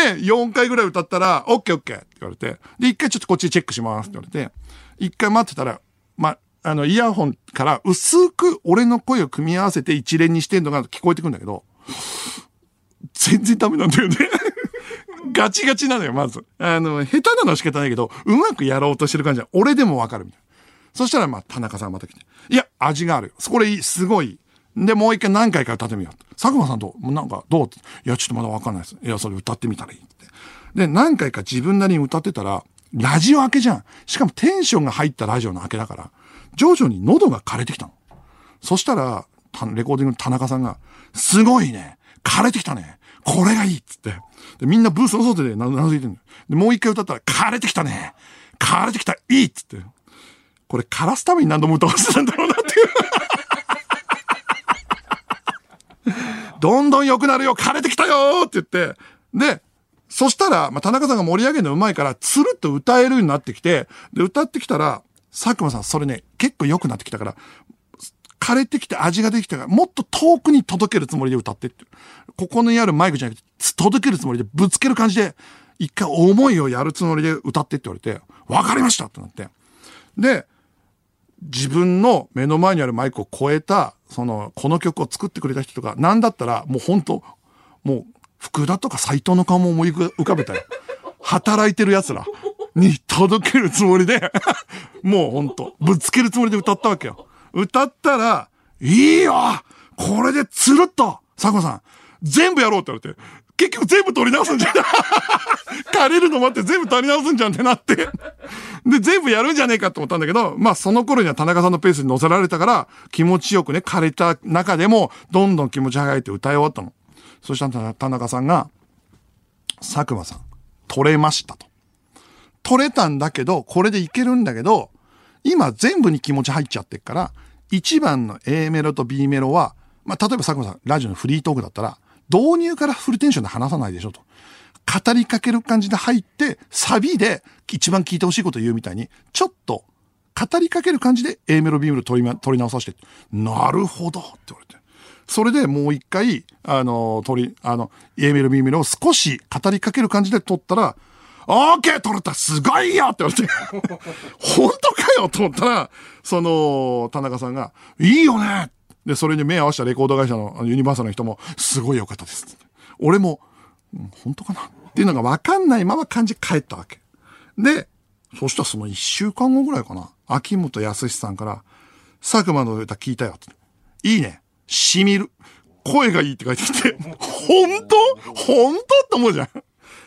で、4回ぐらい歌ったら、オッケーオッケーって言われて、で、一回ちょっとこっちチェックしますって言われて、一回待ってたら、まあ、の、イヤホンから薄く俺の声を組み合わせて一連にしてんのが聞こえてくるんだけど、全然ダメなんだよね。ガチガチなのよ、まず。あの、下手なのは仕方ないけど、うまくやろうとしてる感じは、俺でもわかるみたいな。そしたら、まあ、田中さんまた来て。いや、味があるよ。これいい、すごい。で、もう一回何回か歌ってみよう。佐久間さんと、なんか、どう？いや、ちょっとまだわかんないです。いや、それ歌ってみたらいいって。で、何回か自分なりに歌ってたら、ラジオ明けじゃん。しかもテンションが入ったラジオの明けだから、徐々に喉が枯れてきたの。そしたら、レコーディングの田中さんが、すごいね。枯れてきたね。これがいいっつって。で、みんなブースの外でななずいてんの。で、もう一回歌ったら、枯れてきたね。枯れてきた。いいっつって。これ、枯らすために何度も歌わせたんだろうなっていうどんどん良くなるよ枯れてきたよって言って。で、そしたら、まあ、田中さんが盛り上げるの上手いから、つるっと歌えるようになってきて、で、歌ってきたら、佐久間さん、それね、結構良くなってきたから、枯れてきて味ができたから、もっと遠くに届けるつもりで歌ってって。ここにあるマイクじゃなくて、届けるつもりでぶつける感じで、一回思いをやるつもりで歌ってって言われて、わかりましたってなって。で、自分の目の前にあるマイクを超えた、その、この曲を作ってくれた人とか、なんだったら、もう本当もう、福田とか斎藤の顔も思い浮かべたよ。働いてる奴らに届けるつもりでもうほんと、ぶつけるつもりで歌ったわけよ。歌ったら、いいよこれでつるっと佐久間さん、全部やろうって言われて、結局全部取り直すんじゃん。借りるの待って全部取り直すんじゃんってなって。で、全部やるんじゃねえかと思ったんだけど、まあその頃には田中さんのペースに乗せられたから、気持ちよくね、枯れた中でも、どんどん気持ち早いって歌い終わったの。そしたら田中さんが、佐久間さん、取れましたと。取れたんだけど、これでいけるんだけど、今全部に気持ち入っちゃってっから、1番の A メロと B メロは、まあ、例えば佐久間さん、ラジオのフリートークだったら、導入からフルテンションで話さないでしょと。語りかける感じで入って、サビで一番聞いてほしいこと言うみたいに、ちょっと語りかける感じで A メロ B メロ取り,、ま取り直させて、なるほどって言われて。それでもう一回、あの、取り、あの、A メロ B メロを少し語りかける感じで取ったら、オーケー取れたすごいよって言われて 本当かよと思ったら、その、田中さんが、いいよねで、それに目合わせたレコード会社のユニバーサルの人も、すごい良かったです。俺も、うん、本当かな？っていうのが分かんないまま感じ帰ったわけ。で、そしたらその一週間後ぐらいかな。秋元康さんから、佐久間の歌聞いたよって。いいね。しみる。声がいいって書いてきて、本当？本当って思うじゃん。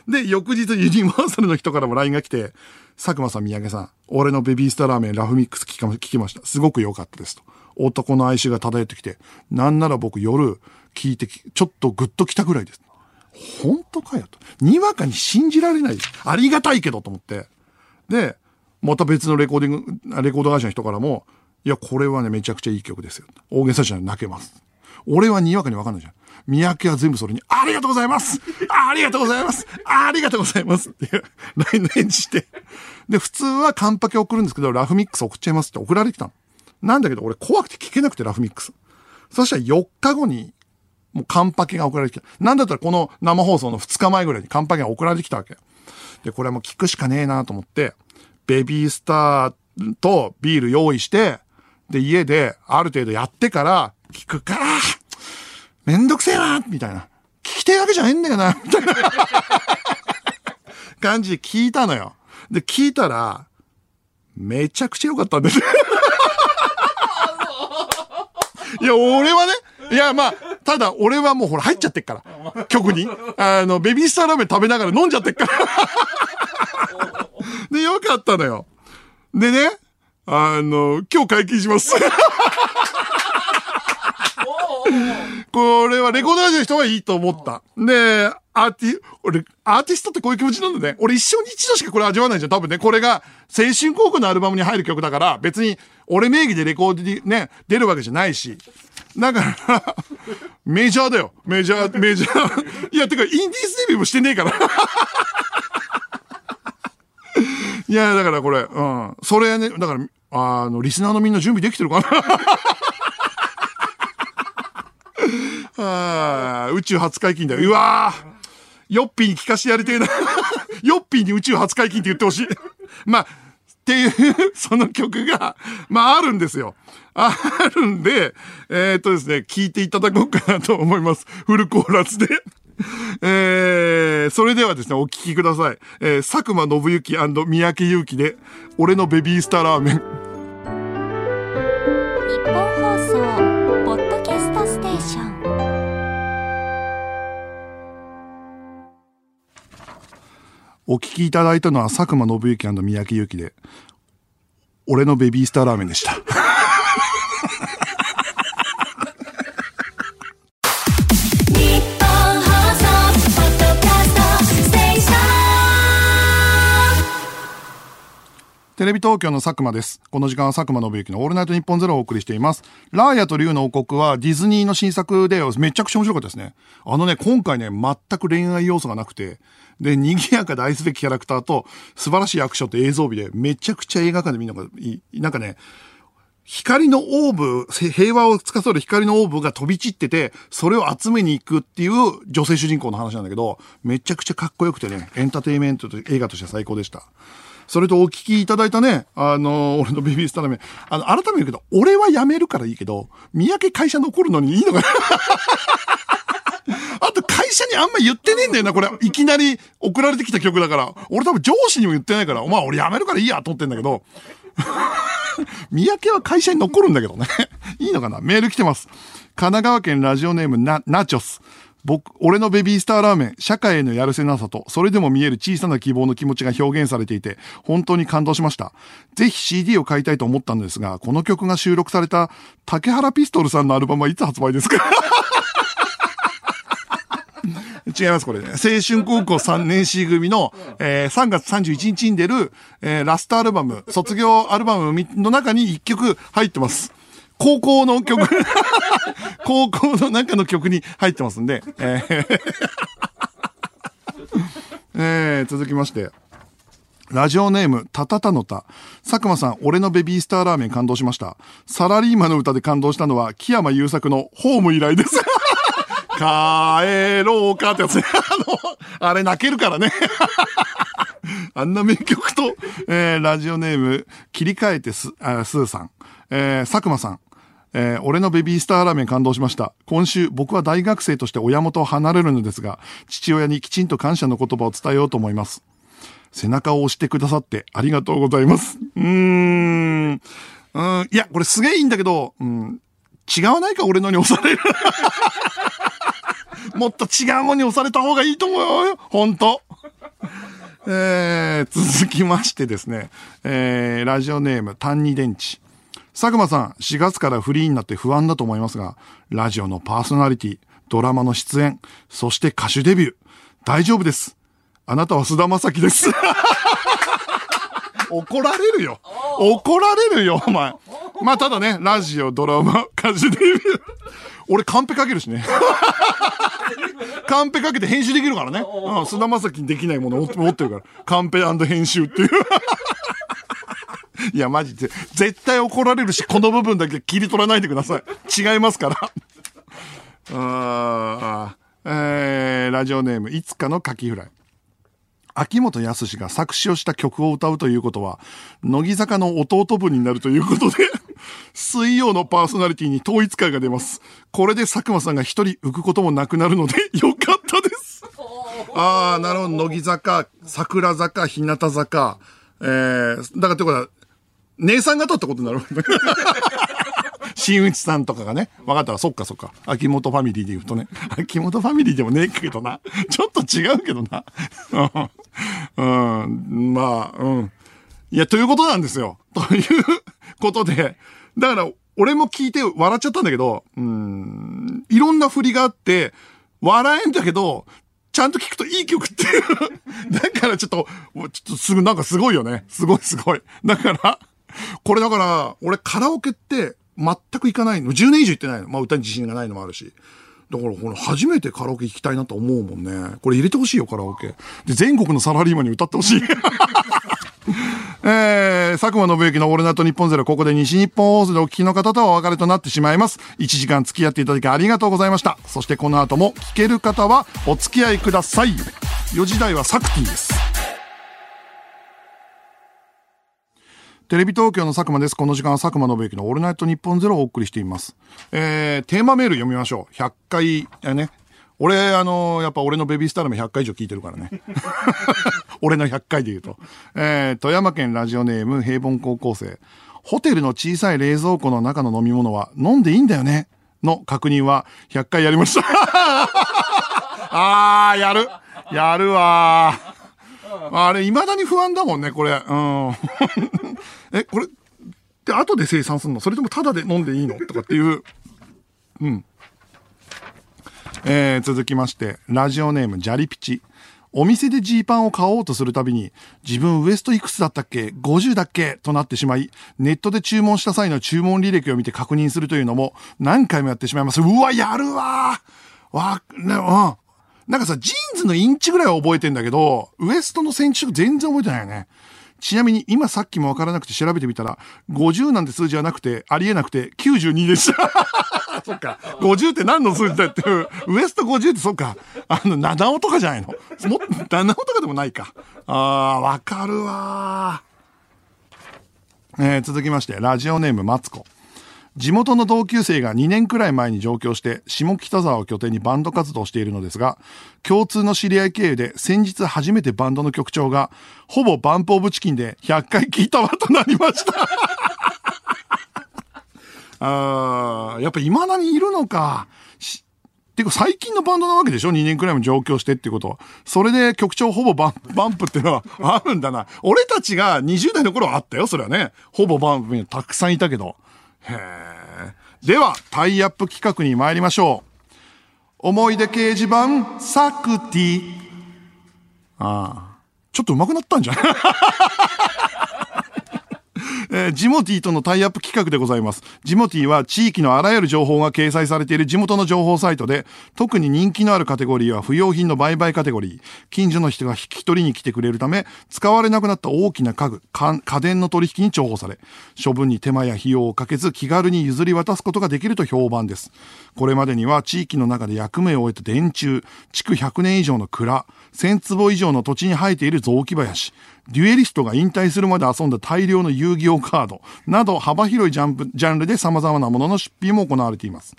で、翌日ユニバーサルの人からも LINE が来て、佐久間さん、三宅さん、俺のベビースターラーメンラフミックス聞きました。すごく良かったですと。男の愛しが漂ってきて、なんなら僕夜聞いてきちょっとグッと来たぐらいです。本当かよと。にわかに信じられないです。ありがたいけどと思って。で、また別のレコーディング、レコード会社の人からも、いや、これはね、めちゃくちゃいい曲ですよ。大げさじゃ泣けます。俺はにわかにわかんないじゃん。三宅は全部それに、ありがとうございますありがとうございますありがとうございますっていう、LINE の返事して。で、普通はカンパケ送るんですけど、ラフミックス送っちゃいますって送られてきたの。なんだけど、俺怖くて聞けなくて、ラフミックス。そしたら4日後に、もうカンパケが送られてきた。なんだったらこの生放送の2日前ぐらいにカンパケが送られてきたわけ。で、これはもう聞くしかねえなと思って、ベビースターとビール用意して、で、家である程度やってから聞くか。めんどくせえなみたいな。聞きてえわけじゃねえんだよなみたいな感じで聞いたのよ。で、聞いたら、めちゃくちゃ良かったんですいや、俺はね、いや、まあ、ただ、俺はもうほら入っちゃってっから。曲に。あの、ベビースターラーメン食べながら飲んじゃってっから。で、よかったのよ。でね、あの、今日解禁します。これはレコード会社の人はいいと思った。で、アーティ、俺、アーティストってこういう気持ちなんだね。俺一生に一度しかこれ味わわないじゃん。多分ね、これが青春高校のアルバムに入る曲だから、別に俺名義でレコードにね、出るわけじゃないし。だからメジャーだよ。メジャー、メジャー。いや、てか、インディーズデビューもしてねえからいや、だからこれ、うん。それね、だから、あの、リスナーのみんな準備できてるかなあ宇宙初解禁だよ。うわーヨッピーに聞かしてやりてえな。ヨッピーに宇宙初解禁って言ってほしい。まあ、っていう、その曲が、まああるんですよ。あるんで、えー、っとですね、聴いていただこうかなと思います。フルコーラスで。えー、それではですね、お聴きください。えー、佐久間信之三宅祐希で、俺のベビースターラーメン。日本放送お聞きいただいたのは佐久間信之三宅祐希で、俺のベビースターラーメンでした。テレビ東京の佐久間です。この時間は佐久間信之のオールナイトニッポンゼロをお送りしています。ラーヤと竜の王国はディズニーの新作でめちゃくちゃ面白かったですね。あのね、今回ね、全く恋愛要素がなくて、で、賑やかで愛すべきキャラクターと素晴らしいアクションと映像美でめちゃくちゃ映画館で見るのがいい。なんかね、光のオーブ、平和を司る光のオーブが飛び散ってて、それを集めに行くっていう女性主人公の話なんだけど、めちゃくちゃかっこよくてね、エンターテイメントと映画としては最高でした。それとお聞きいただいたね、あの、俺のベビースターラーメ。あの、改めて言うけど、俺は辞めるからいいけど、三宅会社残るのにいいのかな？あと会社にあんま言ってねえんだよな、これ。いきなり送られてきた曲だから。俺多分上司にも言ってないから、お前俺辞めるからいいやと思ってんだけど、三宅は会社に残るんだけどね。いいのかな？メール来てます。神奈川県ラジオネームな、ナチョス。僕、俺のベビースターラーメン、社会へのやるせなさと、それでも見える小さな希望の気持ちが表現されていて、本当に感動しました。ぜひ CD を買いたいと思ったんですが、この曲が収録された竹原ピストルさんのアルバムはいつ発売ですか？違います、これね。青春高校3年 C 組の、えー3月31日に出る、えーラストアルバム、卒業アルバムの中に1曲入ってます。高校の曲、高校の中の曲に入ってますんで、えー えー続きまして。ラジオネーム、たたたのた。佐久間さん、俺のベビースターラーメン感動しました。サラリーマンの歌で感動したのは、木山優作のホーム以来です。帰ろうかってやつね。あの、あれ泣けるからね。あんな名曲と、えーラジオネーム、切り替えてす、あスーさん。えー佐久間さん。えー俺のベビースターラーメン感動しました。今週、僕は大学生として親元を離れるのですが、父親にきちんと感謝の言葉を伝えようと思います。背中を押してくださってありがとうございます。うーん。うん、いや、これすげえいいんだけど、うん、違わないか俺のに押される。もっと違うものに押された方がいいと思うよ。ほんと。えー、続きましてですね、えー、ラジオネーム、単二電池。佐久間さん、4月からフリーになって不安だと思いますが、ラジオのパーソナリティ、ドラマの出演、そして歌手デビュー、大丈夫です。あなたは菅田将暉です。怒られるよ。怒られるよ、お前。まあ、ただね、ラジオ、ドラマ、歌手デビュー。俺、カンペかけるしね。カンペかけて編集できるからね。うん、菅田将暉にできないものを持ってるから。カンペ編集っていう。いや、マジで。絶対怒られるし、この部分だけ切り取らないでください。違いますから。あーえー、ラジオネーム、いつかのカキフライ。秋元康が作詞をした曲を歌うということは、乃木坂の弟分になるということで、水曜のパーソナリティに統一感が出ます。これで佐久間さんが一人浮くこともなくなるので、よかったです。ああ、なるほど。乃木坂、桜坂、日向坂。えー、だからってことは、姉さん方ってことになるもんね。新内さんとかがね、分かったら、そっかそっか。秋元ファミリーで言うとね。秋元ファミリーでもねえけどな。ちょっと違うけどな。うん、まあ、うん。いや、ということなんですよ。ということで。だから、俺も聞いて笑っちゃったんだけど、うん、いろんな振りがあって、笑えんだけど、ちゃんと聞くといい曲っていう。だからちょっと、ちょっとすぐ、なんかすごいよね。すごいすごい。だから、これだから、俺カラオケって全く行かないの。10年以上行ってないの。まあ歌に自信がないのもあるし。だから、これ初めてカラオケ行きたいなと思うもんね。これ入れてほしいよ、カラオケ。で、全国のサラリーマンに歌ってほしい。えー、佐久間信之のオールナイト日本ゼロ、ここで西日本放送でお聞きの方とはお別れとなってしまいます。1時間付き合っていただきありがとうございました。そしてこの後も聞ける方はお付き合いください。4時台はサクティです。テレビ東京の佐久間です。この時間は佐久間信之のオールナイトニッポンゼロをお送りしています。えー、テーマメール読みましょう。100回、えね。俺、あのやっぱ俺のベビースターでも100回以上聞いてるからね。俺の100回で言うと。えー、富山県ラジオネーム平凡高校生。ホテルの小さい冷蔵庫の中の飲み物は飲んでいいんだよね？の確認は100回やりました。あー、やる。やるわー。あれ、未だに不安だもんね、これ。うん。え、これ、で、後で生産するの？それともタダで飲んでいいの？とかっていう。うん。えー、続きまして、ラジオネーム、ジャリピチ。お店でジーパンを買おうとするたびに、自分ウエストいくつだったっけ ?50 だっけ？となってしまい、ネットで注文した際の注文履歴を見て確認するというのも何回もやってしまいます。うわ、やるわーわ、ね、うん。なんかさ、ジーンズのインチぐらいは覚えてんだけど、ウエストのセンチ全然覚えてないよね。ちなみに今さっきもわからなくて調べてみたら、50なんて数字はなくて、ありえなくて92でした。そっか。50って何の数字だっていう。ウエスト50ってそっか。あの、七尾とかじゃないの？も七尾とかでもないか。あー、わかるわー。えー、続きまして、ラジオネームマツコ。地元の同級生が2年くらい前に上京して、下北沢を拠点にバンド活動しているのですが、共通の知り合い経由で先日初めてバンドの曲調が、ほぼバンプオブチキンで100回聞いたわとなりました。あー、やっぱ未だにいるのか。てか最近のバンドなわけでしょ ?2 年くらいも上京してってことは。それで曲調ほぼバンバンプってのはあるんだな。俺たちが20代の頃はあったよ、それはね。ほぼバンプたくさんいたけど。へえ。では、タイアップ企画に参りましょう。思い出掲示板、サクティ。ああ。ちょっと上手くなったんじゃない？えージモティーとのタイアップ企画でございます。ジモティーは地域のあらゆる情報が掲載されている地元の情報サイトで、特に人気のあるカテゴリーは不要品の売買カテゴリー。近所の人が引き取りに来てくれるため、使われなくなった大きな家具、家電の取引に重宝され、処分に手間や費用をかけず気軽に譲り渡すことができると評判です。これまでには地域の中で役目を終えた電柱、築100年以上の蔵、1000坪以上の土地に生えている雑木林、デュエリストが引退するまで遊んだ大量の遊戯王カードなど幅広いジャンプジャンルで様々なものの出品も行われています。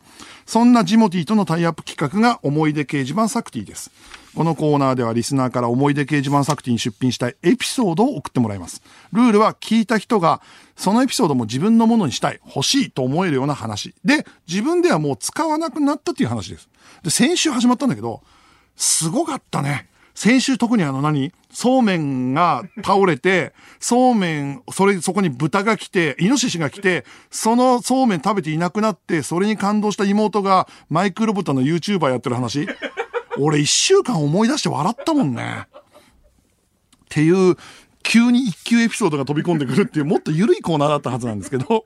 そんなジモティとのタイアップ企画が思い出掲示板サクティです。このコーナーではリスナーから思い出掲示板サクティに出品したいエピソードを送ってもらいます。ルールは聞いた人がそのエピソードも自分のものにしたい、欲しいと思えるような話。で、自分ではもう使わなくなったっていう話です。で、先週始まったんだけど、すごかったね。先週特にあの何？そうめんが倒れて、そうめん、それ、そこに豚が来て、イノシシが来て、そのそうめん食べていなくなって、それに感動した妹がマイクロブタの YouTuber やってる話俺一週間思い出して笑ったもんね。っていう、急に一級エピソードが飛び込んでくるっていう、もっと緩いコーナーだったはずなんですけど。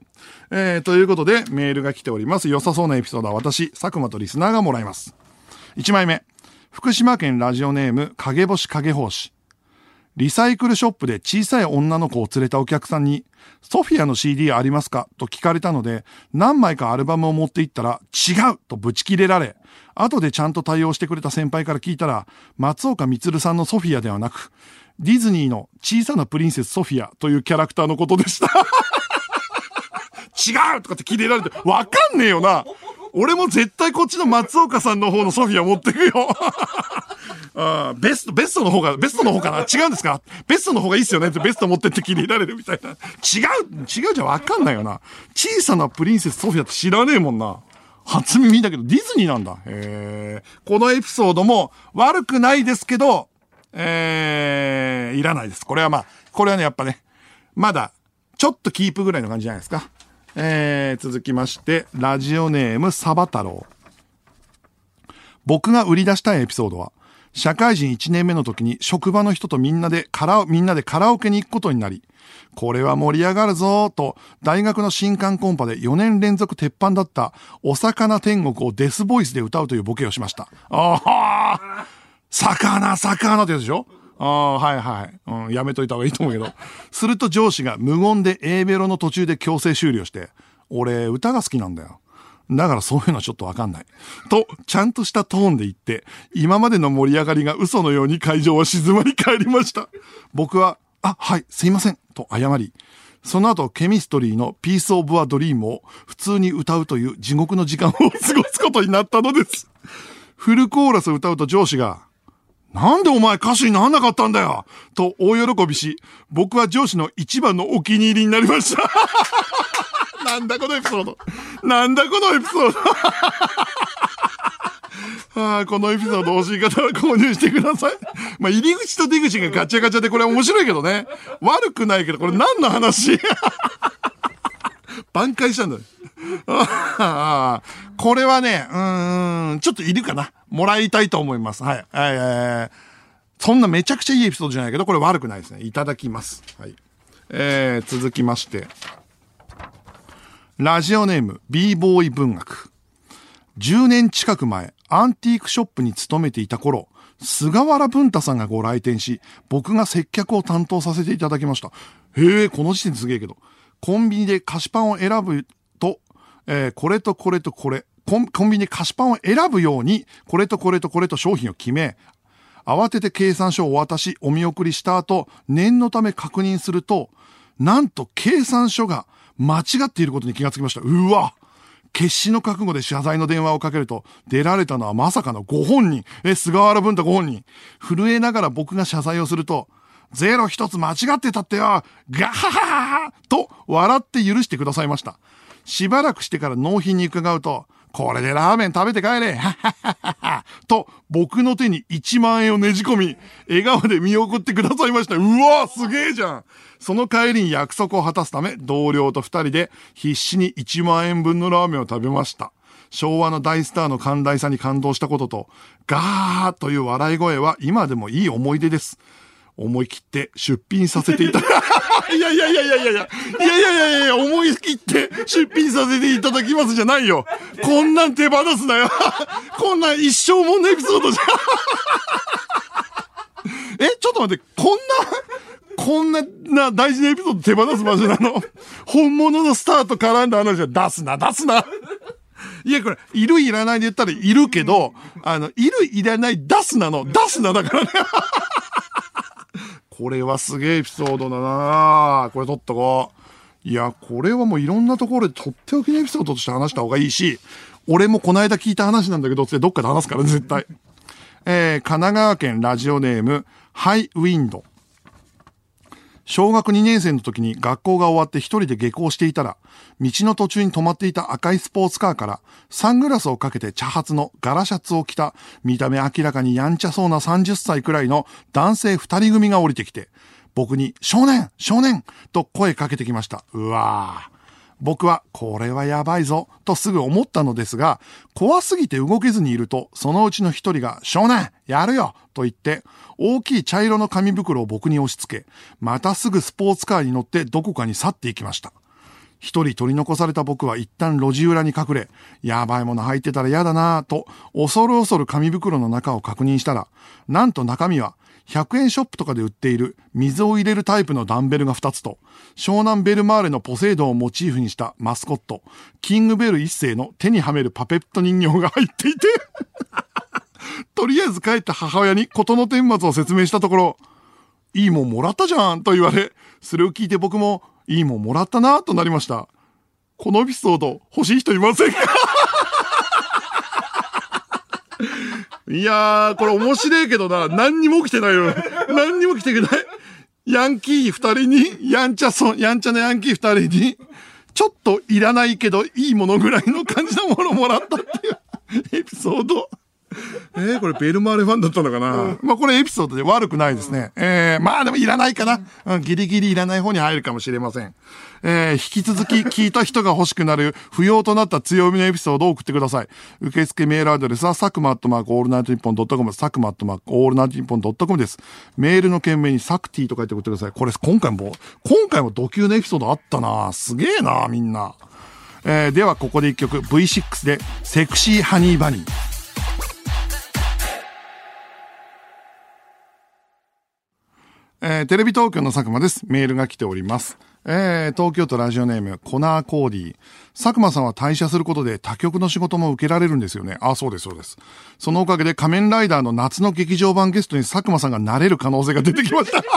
えー、ということで、メールが来ております。良さそうなエピソードは私、佐久間とリスナーがもらいます。1枚目。福島県ラジオネーム、影星影奉仕。リサイクルショップで小さい女の子を連れたお客さんに、ソフィアの CD ありますか？と聞かれたので、何枚かアルバムを持って行ったら、違うとブチ切れられ、後でちゃんと対応してくれた先輩から聞いたら、松岡充さんのソフィアではなく、ディズニーの小さなプリンセスソフィアというキャラクターのことでした。違うとかって切れられて、わかんねえよな。俺も絶対こっちの松岡さんの方のソフィア持ってくよ。あーベスト、ベストの方が、ベストの方かな？違うんですか？ベストの方がいいっすよねってベスト持ってって切れられるみたいな。違う、違うじゃわかんないよな。小さなプリンセスソフィアって知らねえもんな。初耳だけどディズニーなんだ。へーこのエピソードも悪くないですけど、えー、いらないです。これはまあ、これはね、やっぱね、まだ、ちょっとキープぐらいの感じじゃないですか。えー、続きまして、ラジオネームサバ太郎。僕が売り出したいエピソードは、社会人1年目の時に職場の人とみんなでカラオ、みんなでカラオケに行くことになり、これは盛り上がるぞーと、大学の新刊コンパで4年連続鉄板だった、お魚天国をデスボイスで歌うというボケをしました。あはあ魚、魚ってやつでしょ？ああ、はいはい。うん、やめといた方がいいと思うけど。すると上司が無言で A メロの途中で強制終了して、俺、歌が好きなんだよ。だからそういうのはちょっとわかんない。と、ちゃんとしたトーンで言って、今までの盛り上がりが嘘のように会場は静まり返りました。僕は、あ、はい、すいません、と謝り、その後、ケミストリーのピースオブアドリームを普通に歌うという地獄の時間を 過ごすことになったのです。フルコーラス歌うと上司が、なんでお前歌手になんなかったんだよ？と大喜びし、僕は上司の一番のお気に入りになりました。なんだこのエピソード。なんだこのエピソード。ああ、このエピソード欲しい方は購入してください。まあ、入り口と出口がガチャガチャでこれ面白いけどね。悪くないけど、これ何の話？挽回したんだよ。これはね、うん、ちょっといるかな。もらいたいと思います。はい。えー、そんなめちゃくちゃいいエピソードじゃないけど、これ悪くないですね。いただきます。はい。えー、続きまして。ラジオネーム、b ボーイ文学。10年近く前、アンティークショップに勤めていた頃、菅原文太さんがご来店し、僕が接客を担当させていただきました。へえ、この時点すげえけど。コンビニで菓子パンを選ぶ、えーこれとこれとこれ、コンコンビニで菓子パンを選ぶように、これとこれとこれと商品を決め、慌てて計算書をお渡し、お見送りした後、念のため確認すると、なんと計算書が間違っていることに気がつきました。うわ決死の覚悟で謝罪の電話をかけると、出られたのはまさかのご本人。え、菅原文太ご本人。震えながら僕が謝罪をすると、ゼロ一つ間違ってたってよガハハハハと笑って許してくださいました。しばらくしてから納品に伺うと、これでラーメン食べて帰れははははと、僕の手に1万円をねじ込み、笑顔で見送ってくださいました。うわすげえじゃんその帰りに約束を果たすため、同僚と二人で必死に1万円分のラーメンを食べました。昭和の大スターの寛大さに感動したことと、ガーという笑い声は今でもいい思い出です。思い切って出品させていただ、い やいやいやいやいやいや、いやいやいやいや思い切って出品させていただきますじゃないよ。こんなん手放すなよ。こんなん一生もんのエピソードじゃ。え、ちょっと待って、こんな、こんな、な、大事なエピソード手放す場所なの？本物のスターと絡んだ話は出すな、出すな。いや、これ、いるいらないで言ったらいるけど、あの、いるいらない出すなの、出すなだからね。これはすげえエピソードだなこれ撮っとこう。いや、これはもういろんなところでとっておきのエピソードとして話した方がいいし、俺もこの間聞いた話なんだけど、ってどっかで話すから、絶対。えー、神奈川県ラジオネーム、ハイウィンド。小学2年生の時に学校が終わって一人で下校していたら、道の途中に止まっていた赤いスポーツカーから、サングラスをかけて茶髪のガラシャツを着た、見た目明らかにやんちゃそうな30歳くらいの男性二人組が降りてきて、僕に、少年少年と声かけてきました。うわぁ。僕は、これはやばいぞ、とすぐ思ったのですが、怖すぎて動けずにいると、そのうちの一人が、少年やるよと言って、大きい茶色の紙袋を僕に押し付け、またすぐスポーツカーに乗ってどこかに去っていきました。一人取り残された僕は一旦路地裏に隠れ、やばいもの入ってたら嫌だなぁと、恐る恐る紙袋の中を確認したら、なんと中身は、100円ショップとかで売っている水を入れるタイプのダンベルが2つと、湘南ベルマーレのポセイドンをモチーフにしたマスコット、キングベル一世の手にはめるパペット人形が入っていて、とりあえず帰った母親に事の顛末を説明したところ、いいもんもらったじゃんと言われ、それを聞いて僕も、いいもんもらったなとなりました。このエピソード欲しい人いませんか？いやー、これ面白いけどな、何にも起きてないよ。何にも起きてない。ヤンキー二人に、やんちゃそ、やんちゃなヤンキー二人に、ちょっといらないけどいいものぐらいの感じのものもらったっていうエピソード。えー、これベルマーレファンだったのかな、まあこれエピソードで悪くないですね。えー、まあでもいらないかな。うん、ギリギリいらない方に入るかもしれません。えー、引き続き聞いた人が欲しくなる不要となった強みのエピソードを送ってください。受付メールアドレスはサクマアットマークオールナイトニッポンドットコム、サクマアットマークオールナイトニッポンドットコムです。メールの件名にサクティと書いて送ってください。これ今回も、今回もド級のエピソードあったなすげえなみんな。えー、ではここで一曲 V6 でセクシーハニーバニー。えーテレビ東京の佐久間です。メールが来ております。えー東京都ラジオネーム、コナーコーディ。佐久間さんは退社することで他局の仕事も受けられるんですよね。あ、そうです、そうです。そのおかげで仮面ライダーの夏の劇場版ゲストに佐久間さんがなれる可能性が出てきました。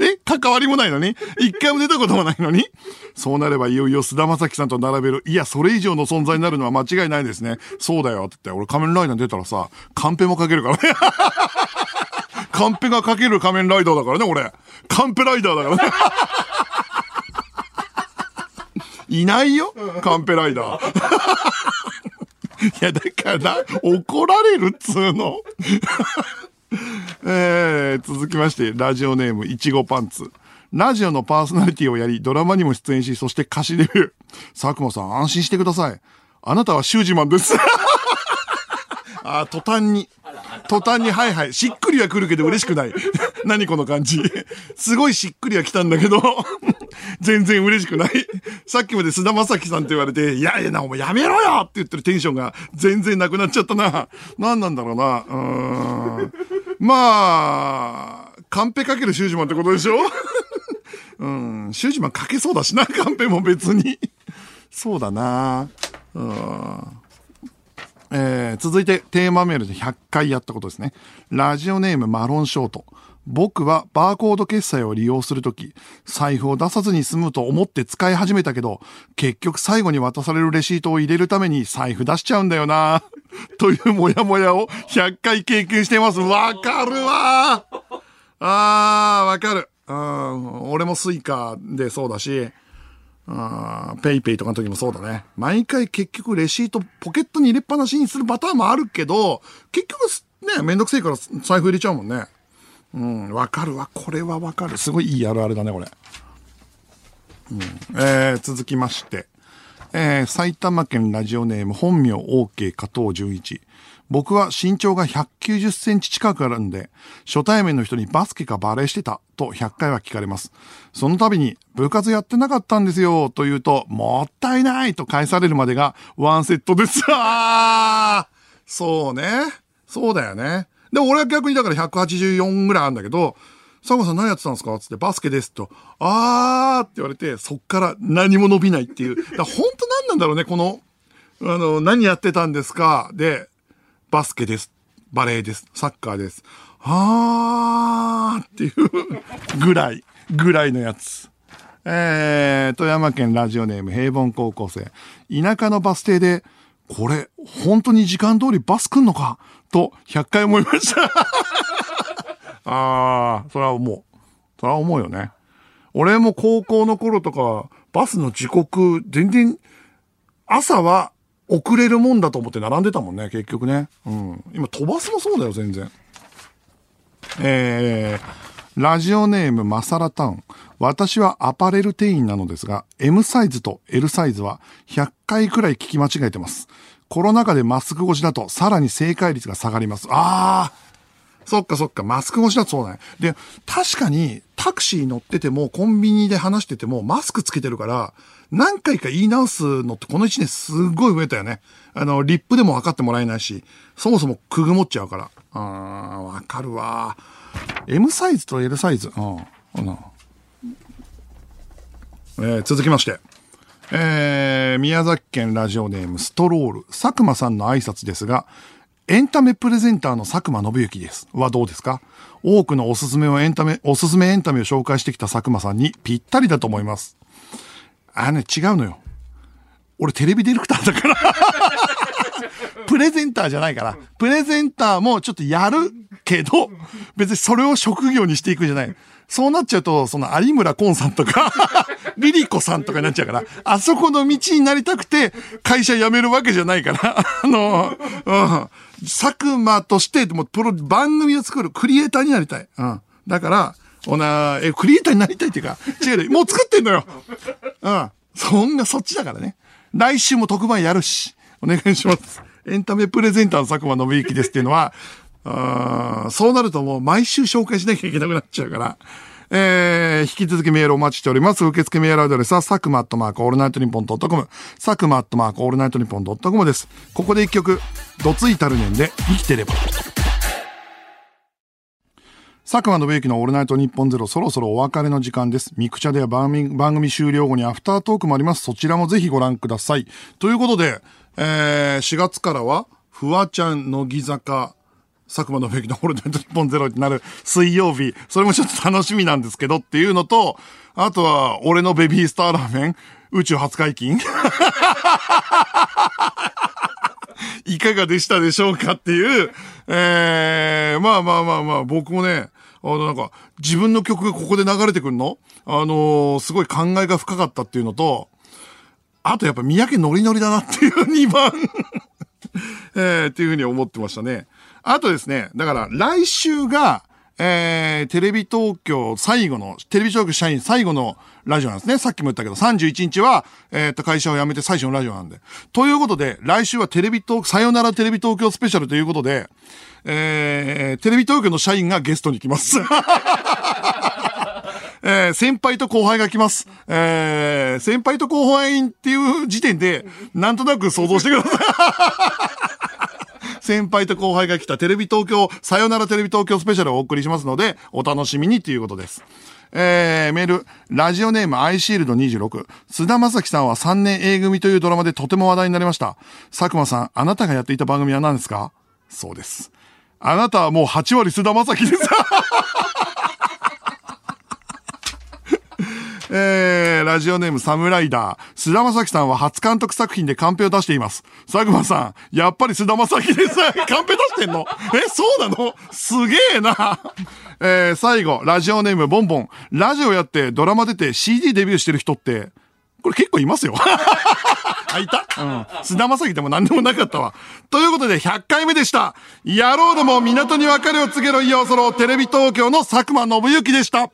え？関わりもないのに？一回も出たこともないのに？そうなればいよいよ菅田将暉さんと並べる。いや、それ以上の存在になるのは間違いないですね。そうだよって言って、俺仮面ライダー出たらさ、カンペもかけるからね。カンペがかける仮面ライダーだからね、俺。カンペライダーだからね。いないよカンペライダー。いや、だから、怒られるっつうの。えー、続きまして、ラジオネーム、いちごパンツ。ラジオのパーソナリティをやり、ドラマにも出演し、そして歌詞デビュー。佐久間さん、安心してください。あなたはシュージマンです。あー、途端に。途端に、はいはい。しっくりは来るけど嬉しくない。何この感じ。すごいしっくりは来たんだけど、全然嬉しくない。さっきまで菅田将暉さんって言われて、いやいやな、お前やめろよって言ってるテンションが全然なくなっちゃったな。何なんだろうな。うん。まあ、カンペかけるシュージマンってことでしょ？うん。シュージマンかけそうだしな、カンペも別に。そうだな。うん。えー、続いてテーマメールで100回やったことですね。ラジオネームマロンショート。僕はバーコード決済を利用するとき、財布を出さずに済むと思って使い始めたけど、結局最後に渡されるレシートを入れるために財布出しちゃうんだよな。というモヤモヤを100回経験してます。わかるわあー、わかる。うん、俺も Suica でそうだし、あ PayPay とかの時もそうだね。毎回結局レシートポケットに入れっぱなしにするパターンもあるけど、結局ね、めんどくせえから財布入れちゃうもんね。うん、わかるわ。これはわかる。すごいいいあるあるだね、これ。うん、えー、続きまして。えー、埼玉県ラジオネーム本名 OK 加藤純一。僕は身長が190センチ近くあるんで、初対面の人にバスケかバレーしてたと100回は聞かれます。その度に、部活やってなかったんですよと言うと、もったいないと返されるまでがワンセットです。あーそうね。そうだよね。で、俺は逆にだから184ぐらいあるんだけど、佐賀さん何やってたんですか？つって、バスケですと。あーって言われて、そっから何も伸びないっていう。だ本当何なんだろうね、この、あの、何やってたんですか？で、バスケです。バレーです。サッカーです。あーっていうぐらい、ぐらいのやつ。えー、富山県ラジオネーム平凡高校生。田舎のバス停で、これ、本当に時間通りバス来んのか？と、100回思いました。あー、それは思う。それは思うよね。俺も高校の頃とか、バスの時刻、全然、朝は遅れるもんだと思って並んでたもんね、結局ね。うん。今、飛ばすもそうだよ、全然。えー、ラジオネームマサラタウン。私はアパレル店員なのですが、M サイズと L サイズは100回くらい聞き間違えてます。コロナ禍でマスク越しだとさらに正解率が下がります。あーそっかそっか、マスク越しだとそうだね。で、確かにタクシー乗ってても、コンビニで話してても、マスクつけてるから、何回か言い直すのってこの1年すっごい増えたよね。あの、リップでも分かってもらえないし、そもそもくぐもっちゃうから。あー、わかるわ。M サイズと L サイズ。うん。うんえー続きまして。えー宮崎県ラジオネームストロール。佐久間さんの挨拶ですが、エンタメプレゼンターの佐久間信之です。はどうですか？多くのおすすめをエンタメ、おすすめエンタメを紹介してきた佐久間さんにぴったりだと思います。あのね、違うのよ。俺テレビディレクターだから。プレゼンターじゃないから。プレゼンターもちょっとやるけど、別にそれを職業にしていくんじゃない。そうなっちゃうと、その有村昆さんとか、リリコさんとかになっちゃうから、あそこの道になりたくて、会社辞めるわけじゃないから、あの、うん。佐久間として、もうプロ、番組を作るクリエイターになりたい。うん。だから、おな、え、クリエイターになりたいっていうか、違う。もう作ってんのよ。うん。そんな、そっちだからね。来週も特番やるし、お願いします。エンタメプレゼンターの佐久間宣行ですっていうのは、あーそうなるともう毎週紹介しなきゃいけなくなっちゃうから。えー、引き続きメールお待ちしております。受付メールアドレスは、サクマアットマークオールナイトニッポンドットコム、サクマアットマークオールナイトニッポンドットコムです。ここで一曲、どついたるねんで生きてれば。佐久間信之のオールナイトニッポンゼロ、そろそろお別れの時間です。ミクチャでは番組番組終了後にアフタートークもあります。そちらもぜひご覧ください。ということで、えー、4月からは、フワちゃん、乃木坂、佐久間信之のオールナイト日本ゼロになる水曜日、それもちょっと楽しみなんですけどっていうのと、あとは、俺のベビースターラーメン、宇宙初解禁 いかがでしたでしょうかっていう、えー、まあまあまあまあ、僕もね、あのなんか、自分の曲がここで流れてくるの？あのーすごい考えが深かったっていうのと、あとやっぱ三宅ノリノリだなっていう2番 えー、っていうふうに思ってましたね。あとですね、だから来週が、えー、テレビ東京最後の、テレビ東京社員最後のラジオなんですね。さっきも言ったけど、31日は、えー、っと、会社を辞めて最初のラジオなんで。ということで、来週はテレビ東、さよならテレビ東京スペシャルということで、えー、テレビ東京の社員がゲストに来ます。えー先輩と後輩が来ます。えー先輩と後輩っていう時点で、なんとなく想像してください。先輩と後輩が来たテレビ東京、さよならテレビ東京スペシャルをお送りしますので、お楽しみにということです。えー、メール、ラジオネームアイシールド26。菅田正樹さんは3年 A 組というドラマでとても話題になりました。佐久間さん、あなたがやっていた番組は何ですか？そうです。あなたはもう8割菅田正樹です。えー、ラジオネームサムライダー。菅田将暉さんは初監督作品でカンペを出しています。佐久間さん、やっぱり菅田将暉です。カンペ出してんの？え、そうなの？すげえな。えー、最後、ラジオネームボンボン。ラジオやってドラマ出て CD デビューしてる人って、これ結構いますよ。あ、いた？うん。菅田将暉でも何でもなかったわ。ということで、100回目でした。野郎ども港に別れを告げろよ、そろテレビ東京の佐久間信之でした。